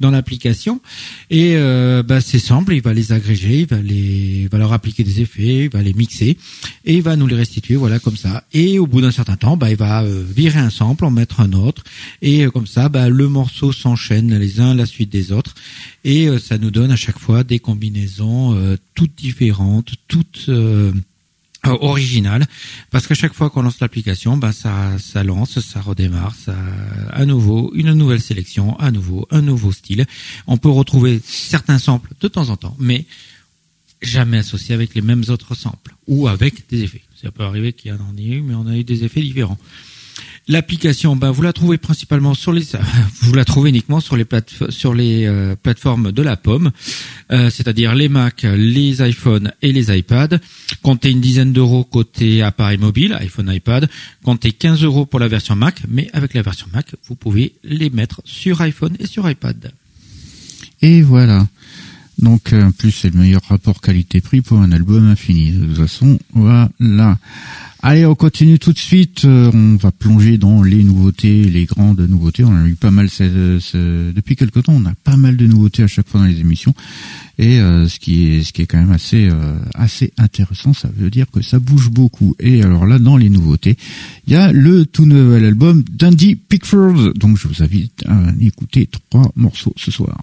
dans l'application. Et euh, ben, ces samples il va les agréger, il va les il va leur appliquer des effets, il va les mixer et il va nous les restituer voilà comme ça. Et au bout d'un certain temps ben, il va euh, virer un sample, en mettre un autre. Et euh, comme ça ben, le morceau s'enchaîne les uns à la suite des autres et euh, ça nous donne à chaque fois des combinaisons euh, toutes différentes, toutes euh, euh, originales, parce qu'à chaque fois qu'on lance l'application, ben ça, ça lance, ça redémarre, ça à nouveau une nouvelle sélection, à nouveau un nouveau style. On peut retrouver certains samples de temps en temps, mais jamais associés avec les mêmes autres samples ou avec des effets. Ça peut arriver qu'il y en ait eu, mais on a eu des effets différents. L'application, ben, vous la trouvez principalement sur les, [laughs] vous la trouvez uniquement sur les plate- sur les euh, plateformes de la pomme, euh, c'est-à-dire les Mac, les iPhones et les iPads. Comptez une dizaine d'euros côté appareil mobile, iPhone, iPad. Comptez 15 euros pour la version Mac, mais avec la version Mac, vous pouvez les mettre sur iPhone et sur iPad.
Et voilà. Donc, euh, en plus, c'est le meilleur rapport qualité-prix pour un album infini. De toute façon, voilà. Allez, on continue tout de suite. Euh, on va plonger dans les nouveautés, les grandes nouveautés. On a eu pas mal, ce- ce- depuis quelque temps, on a pas mal de nouveautés à chaque fois dans les émissions. Et euh, ce qui est, ce qui est quand même assez, euh, assez intéressant, ça veut dire que ça bouge beaucoup. Et alors là, dans les nouveautés, il y a le tout nouvel album d'Andy Pickford. Donc, je vous invite à écouter trois morceaux ce soir.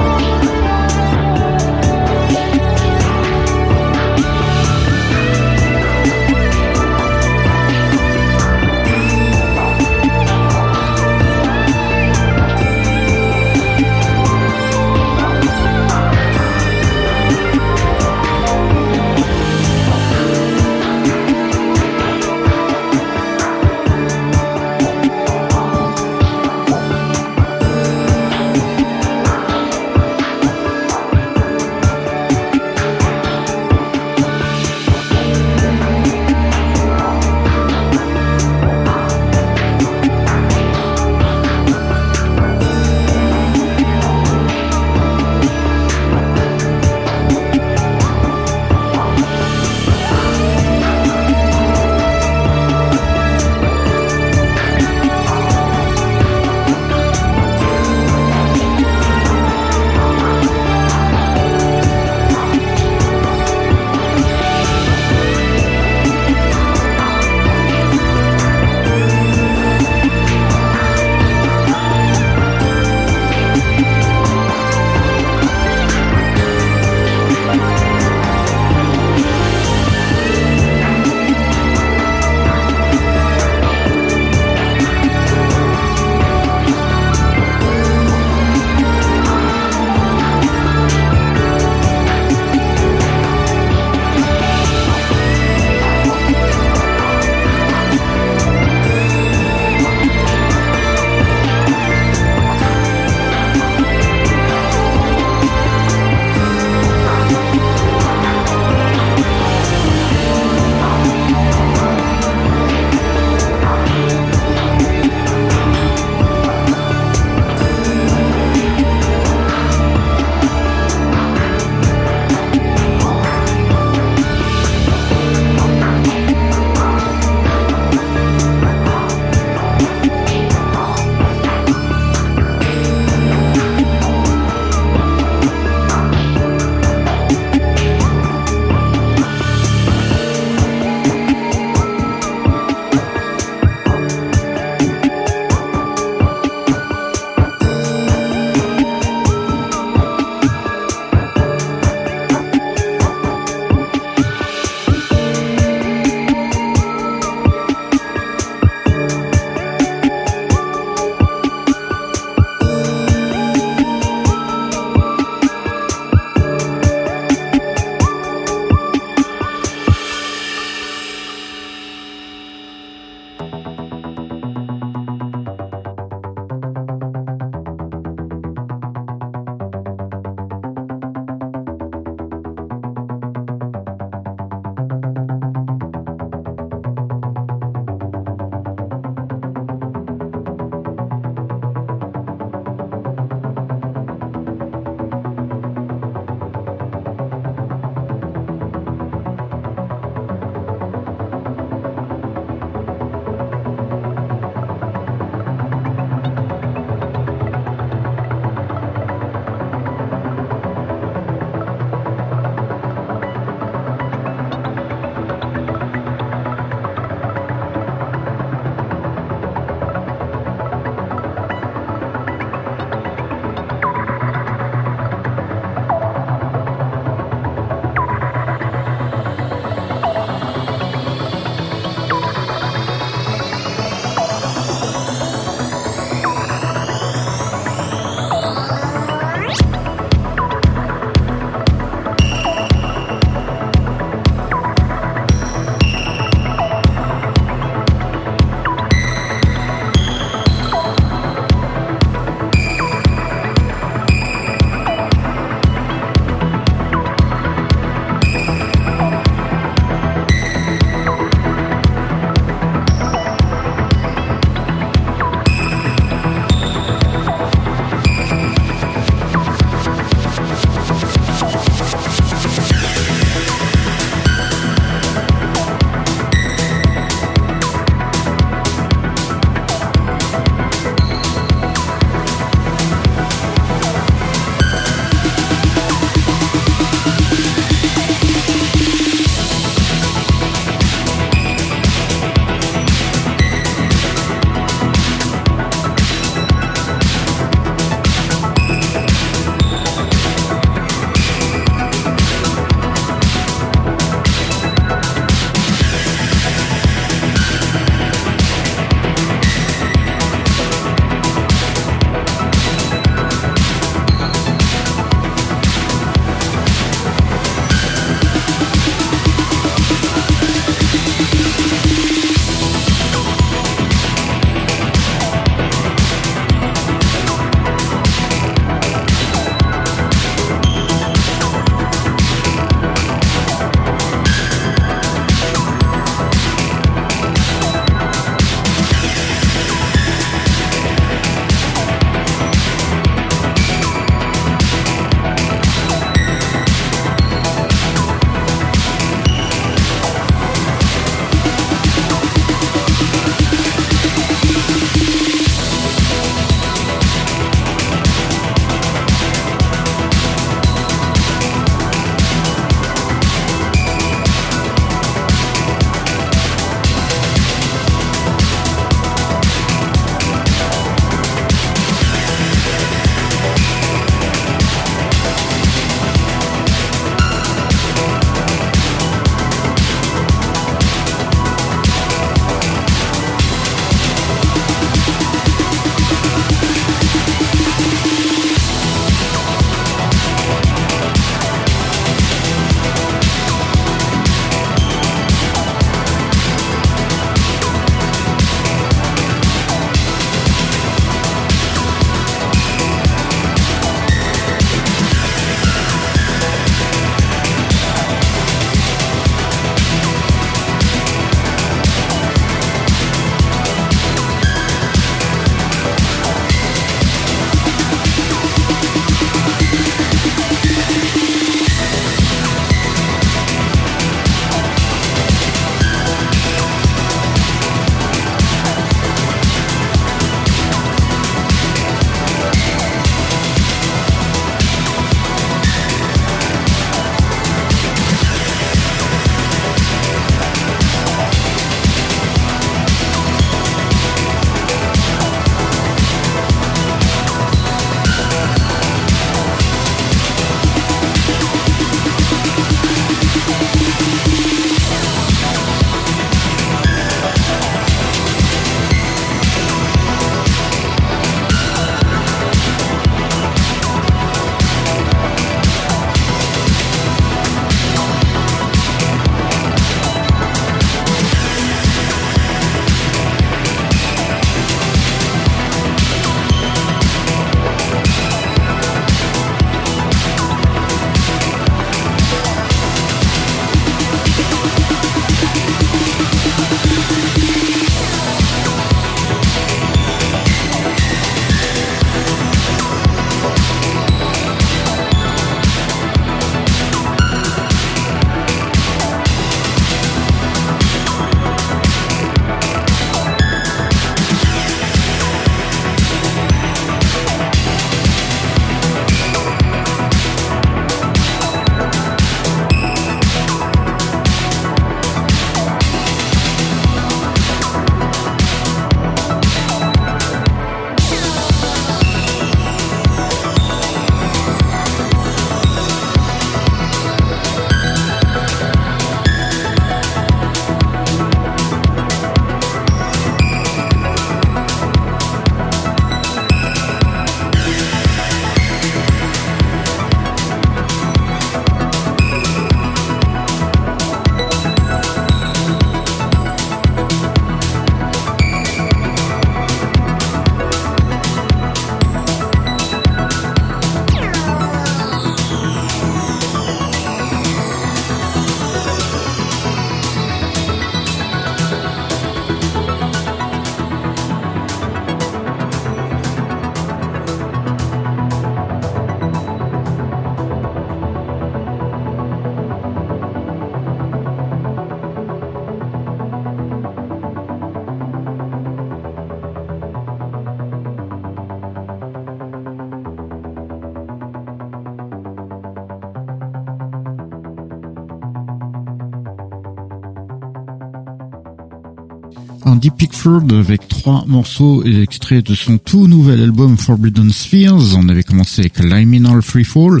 Avec trois morceaux extraits de son tout nouvel album Forbidden Spheres. On avait commencé avec Liminal Freefall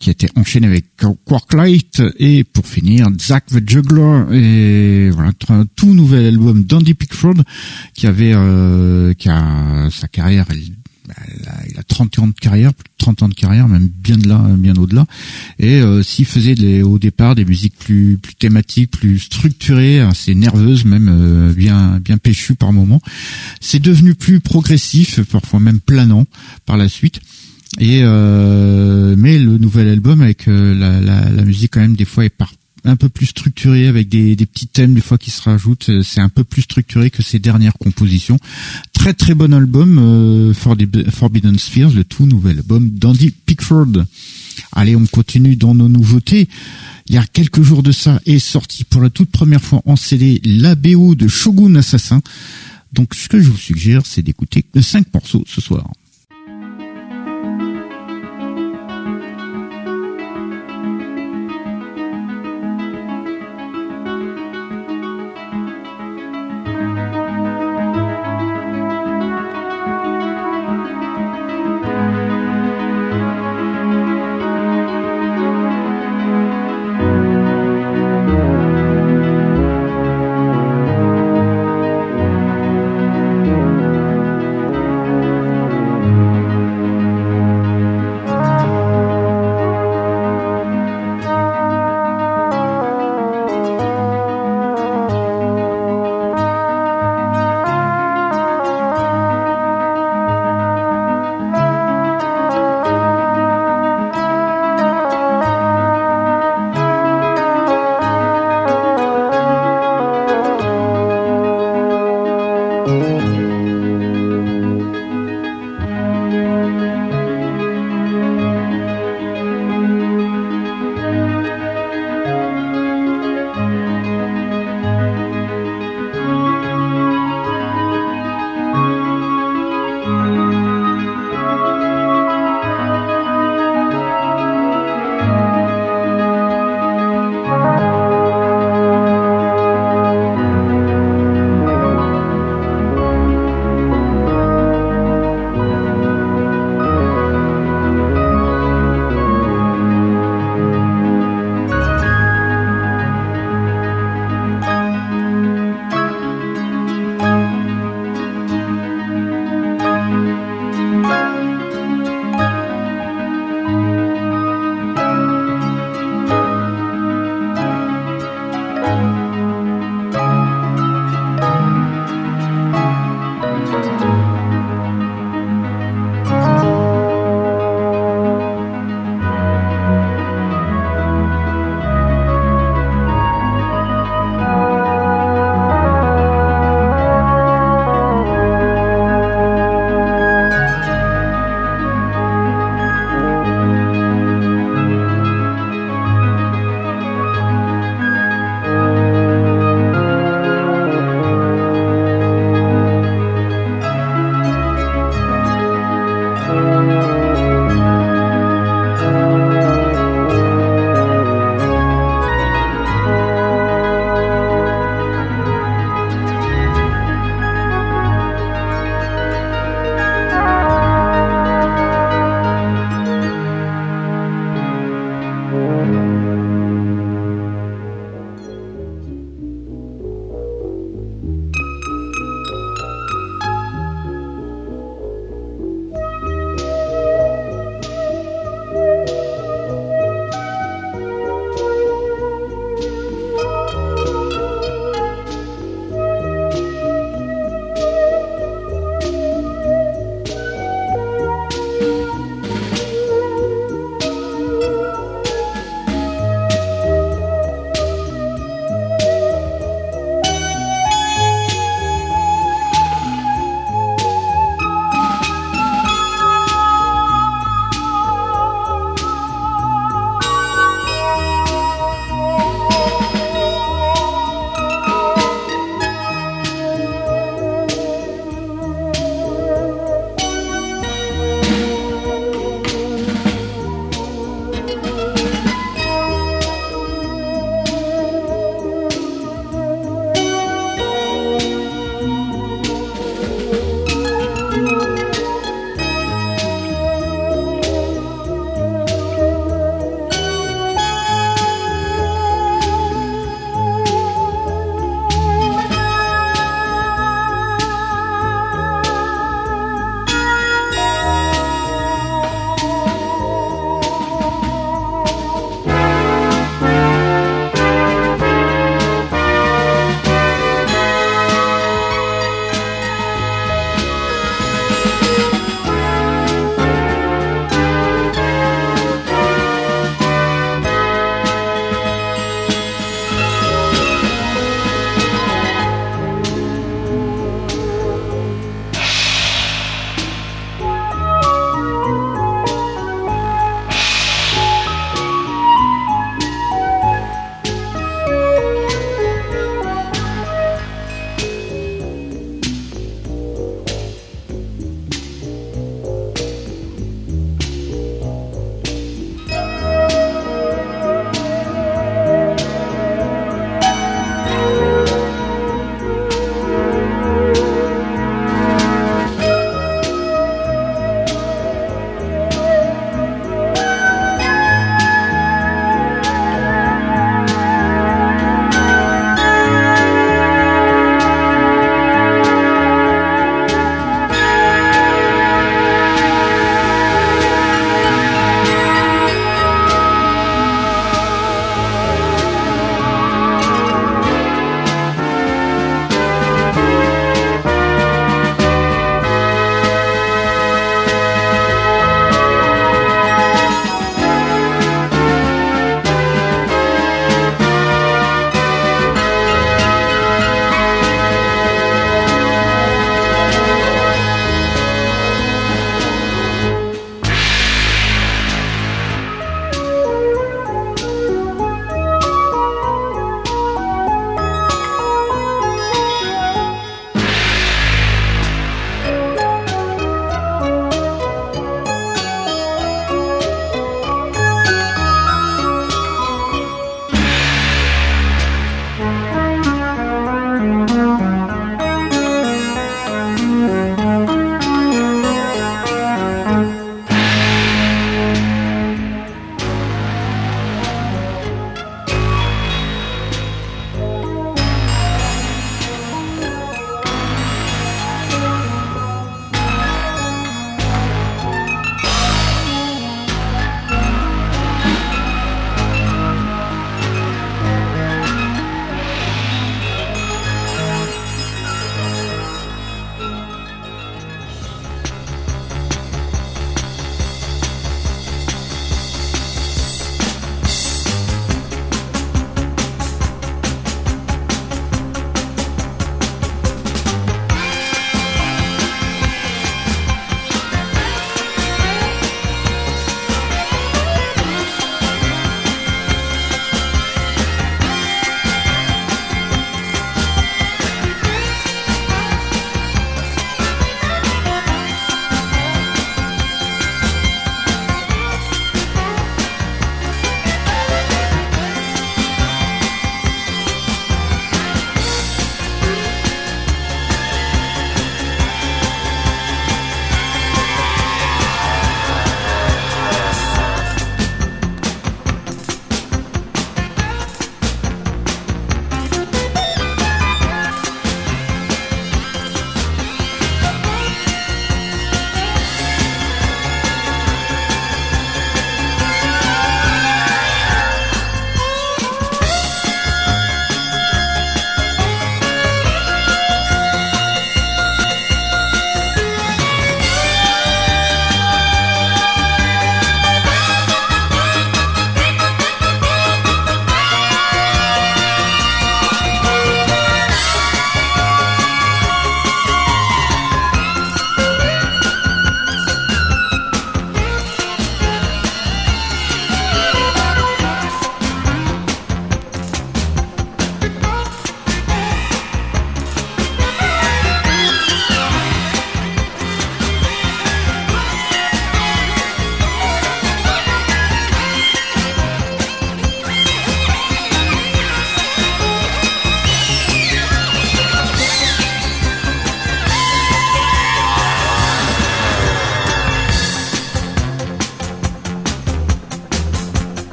qui a été enchaîné avec Quarklight et pour finir Zack the Juggler et voilà un tout nouvel album d'Andy Pickford qui avait euh, qui a sa carrière il a 30 ans de carrière, plus de 30 ans de carrière, même bien de là, bien au-delà. Et euh, s'il faisait des, au départ des musiques plus plus thématiques, plus structurées, assez nerveuses, même euh, bien bien péchues par moments, c'est devenu plus progressif, parfois même planant par la suite. Et euh, mais le nouvel album avec euh, la, la, la, musique quand même des fois est par un peu plus structuré avec des, petits thèmes des fois qui se rajoutent. Euh, c'est un peu plus structuré que ses dernières compositions. Très très bon album, euh, Forbidden Spheres, le tout nouvel album d'Andy Pickford. Allez, on continue dans nos nouveautés. Il y a quelques jours de ça est sorti pour la toute première fois en CD la BO de Shogun Assassin. Donc ce que je vous suggère, c'est d'écouter cinq morceaux ce soir.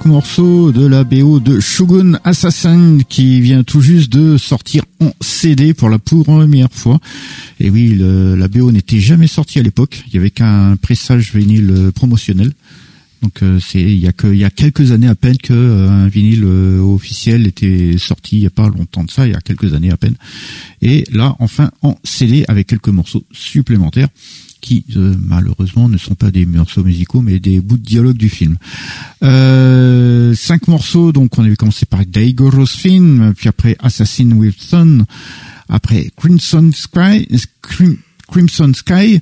Cinq morceaux de la BO de Shogun Assassin qui vient tout juste de sortir en CD pour la première fois. Et oui, la BO n'était jamais sortie à l'époque. Il y avait qu'un pressage vinyle promotionnel. Donc euh, c'est il y a que il y a quelques années à peine que euh, un vinyle euh, officiel était sorti. Il y a pas longtemps de ça, il y a quelques années à peine. Et là, enfin, en CD avec quelques morceaux supplémentaires qui malheureusement ne sont pas des morceaux musicaux mais des bouts de dialogue du film. Euh, cinq morceaux, donc on avait commencé par Daigoro's Film, puis après Assassin with Sun, après Crimson Sky, Crimson Sky,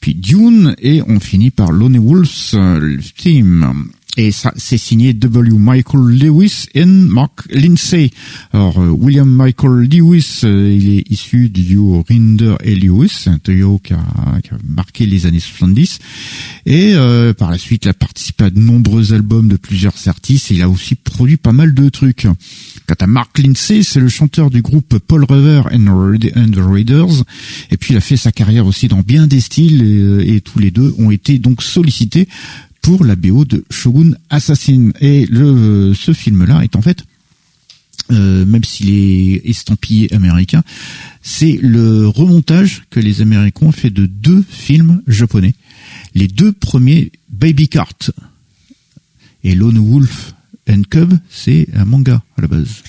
puis Dune, et on finit par Lonely Wolf's Theme. Et ça, c'est signé W. Michael Lewis et Mark Lindsay. Alors, euh, William Michael Lewis, euh, il est issu du duo Rinder et Lewis, un duo qui a, marqué les années 70. Et euh, par la suite, il a participé à de nombreux albums de plusieurs artistes et il a aussi produit pas mal de trucs. Quant à Mark Lindsay, c'est le chanteur du groupe Paul Revere and, the Raiders. Et puis, il a fait sa carrière aussi dans bien des styles et, et tous les deux ont été donc sollicités pour la BO de Shogun Assassin. Et le, ce film-là est en fait, euh, même s'il est estampillé américain, c'est le remontage que les Américains ont fait de deux films japonais. Les deux premiers, Baby Cart et Lone Wolf and Cub, c'est un manga à la base.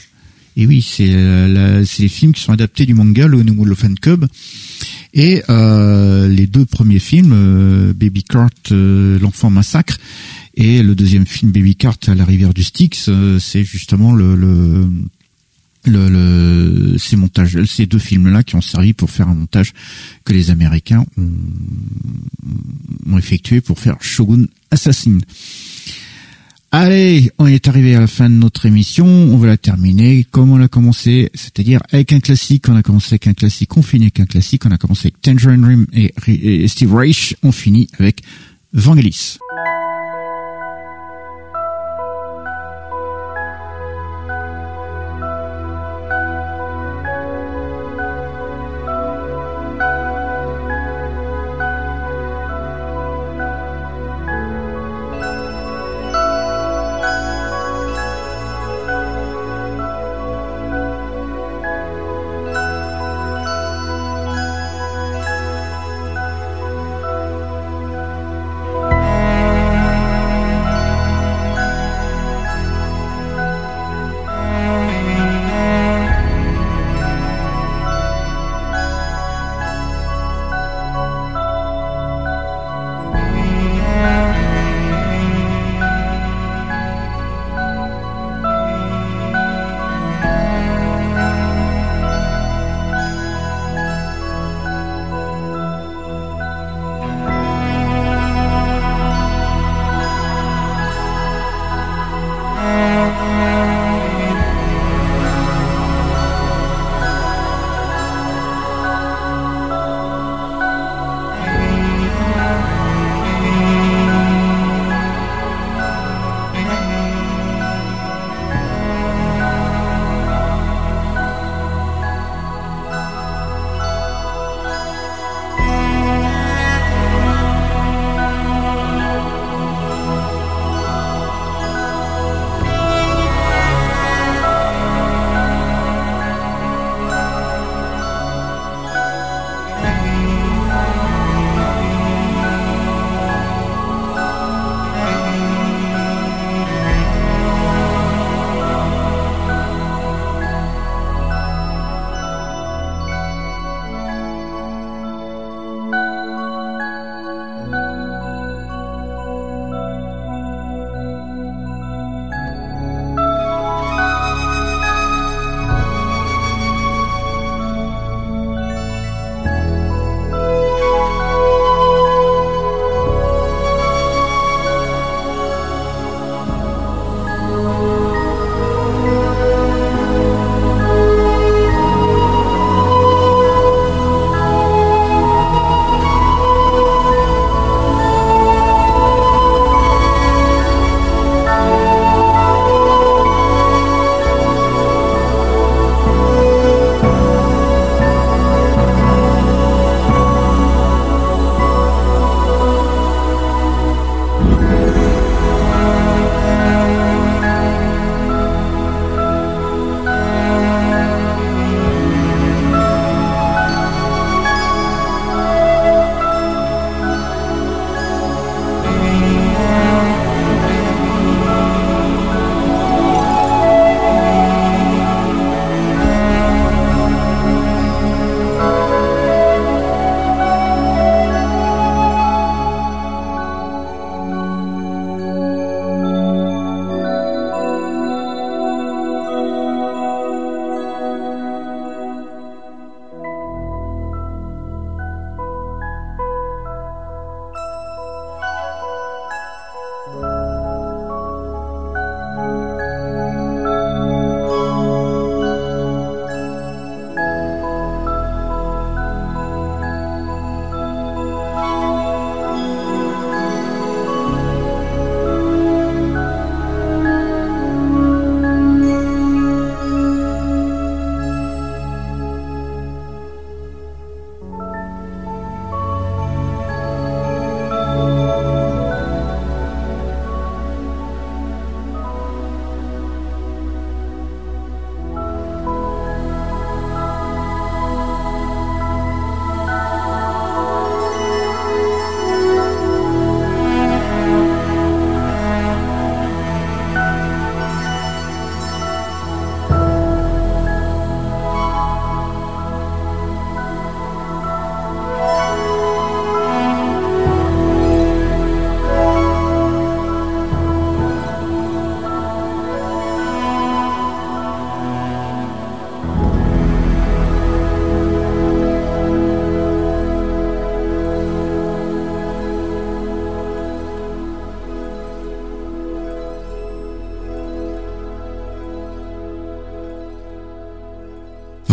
Et oui, c'est les films qui sont adaptés du manga Lone Wolf and Cub et euh, les deux premiers films, euh, Baby Cart, euh, l'enfant massacre, et le deuxième film Baby Cart à la rivière du Styx, c'est justement le, le le, ces montages, ces deux films-là qui ont servi pour faire un montage que les Américains ont, ont effectué pour faire Shogun Assassin. Allez, on est arrivé à la fin de notre émission. On va la terminer comme on l'a commencé, c'est-à-dire avec un classique. On a commencé avec un classique, on finit avec un classique. On a commencé avec Tangerine Dream et, Steve Reich. On finit avec Vangelis.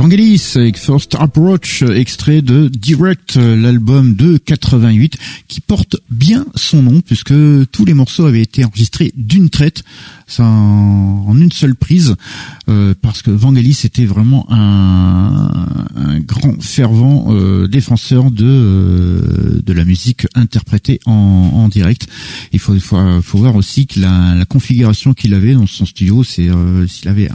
Vangelis First Approach, extrait de Direct, l'album de 88, qui porte bien son nom puisque tous les morceaux avaient été enregistrés d'une traite, ça en, une seule prise, euh, parce que Vangelis était vraiment un, un grand fervent euh, défenseur de euh, de la musique interprétée en, en direct. Il faut, faut, faut voir aussi que la, la configuration qu'il avait dans son studio, c'est s'il avait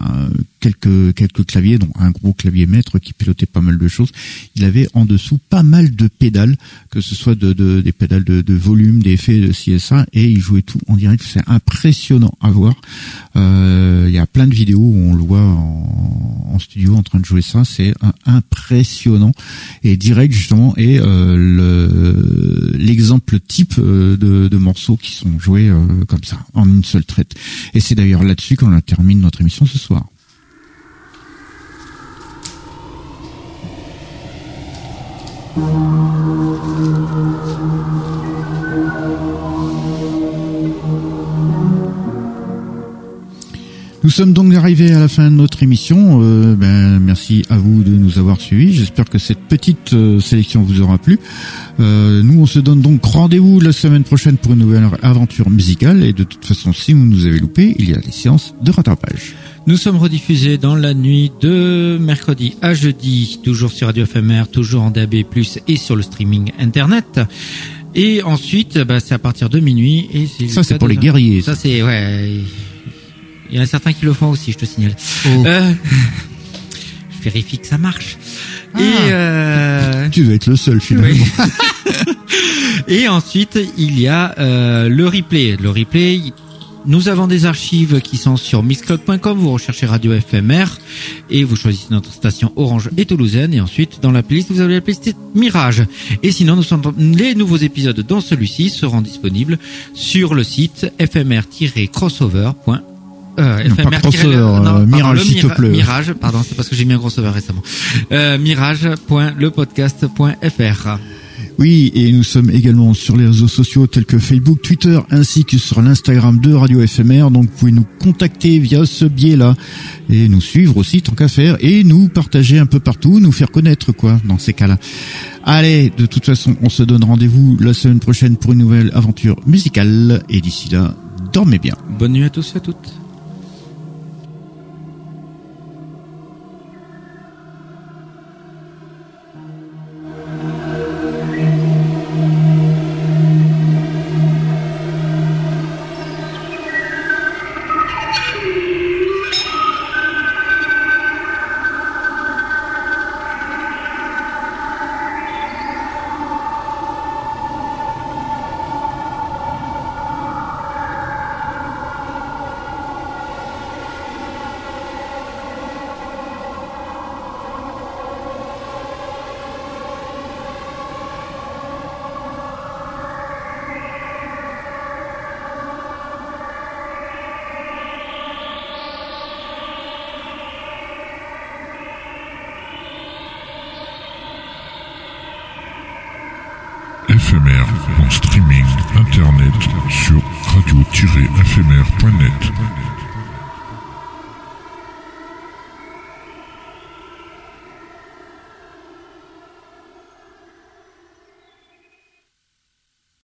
quelques quelques claviers, dont un gros clavier maître qui pilotait pas mal de choses. Il avait en dessous pas mal de pédales, que ce soit de, de des pédales de, de volume, d'effets, de CSA, et il jouait tout en direct. C'est impressionnant à voir. Euh, il y a plein de vidéos où on le voit en, studio en train de jouer ça. C'est impressionnant et direct justement est euh, l'exemple type euh, de, morceaux qui sont joués comme ça en une seule traite. Et c'est d'ailleurs là-dessus qu'on termine notre émission ce soir. Nous sommes donc arrivés à la fin de notre émission. Euh, ben, merci à vous de nous avoir suivis. J'espère que cette petite euh, sélection vous aura plu. Euh, nous, on se donne donc rendez-vous la semaine prochaine pour une nouvelle aventure musicale. Et de toute façon, si vous nous avez loupé, il y a des séances de rattrapage.
Nous sommes rediffusés dans la nuit de mercredi à jeudi, toujours sur Radio FMR, toujours en DAB+, et sur le streaming internet. Et ensuite, bah, c'est à partir de minuit. Et
ça, c'est pour les guerriers.
Ça, c'est ouais. Il y en a certains qui le font aussi, je te signale. Oh. Euh, je vérifie que ça marche.
Ah. Et euh... tu vas être le seul finalement. [laughs]
et ensuite, il y a euh, le replay. Le replay, nous avons des archives qui sont sur mixcloud.com. Vous recherchez Radio FMR et vous choisissez notre station Orange et Toulousaine. Et ensuite, dans la playlist, vous avez la playlist Mirage. Et sinon, nous sommes, les nouveaux épisodes dans celui-ci seront disponibles sur le site fmr-crossover.com
euh, crossover, euh, Mirage, s'il te plaît.
Mirage, pardon, c'est parce que j'ai mis un crossover récemment. Euh, mirage.lepodcast.fr.
Oui, et nous sommes également sur les réseaux sociaux tels que Facebook, Twitter, ainsi que sur l'Instagram de Radio FMR. Donc, vous pouvez nous contacter via ce biais-là et nous suivre aussi tant qu'à faire et nous partager un peu partout, nous faire connaître quoi dans ces cas-là. Allez, de toute façon, on se donne rendez-vous la semaine prochaine pour une nouvelle aventure musicale et d'ici là, dormez bien.
Bonne nuit à tous et à toutes.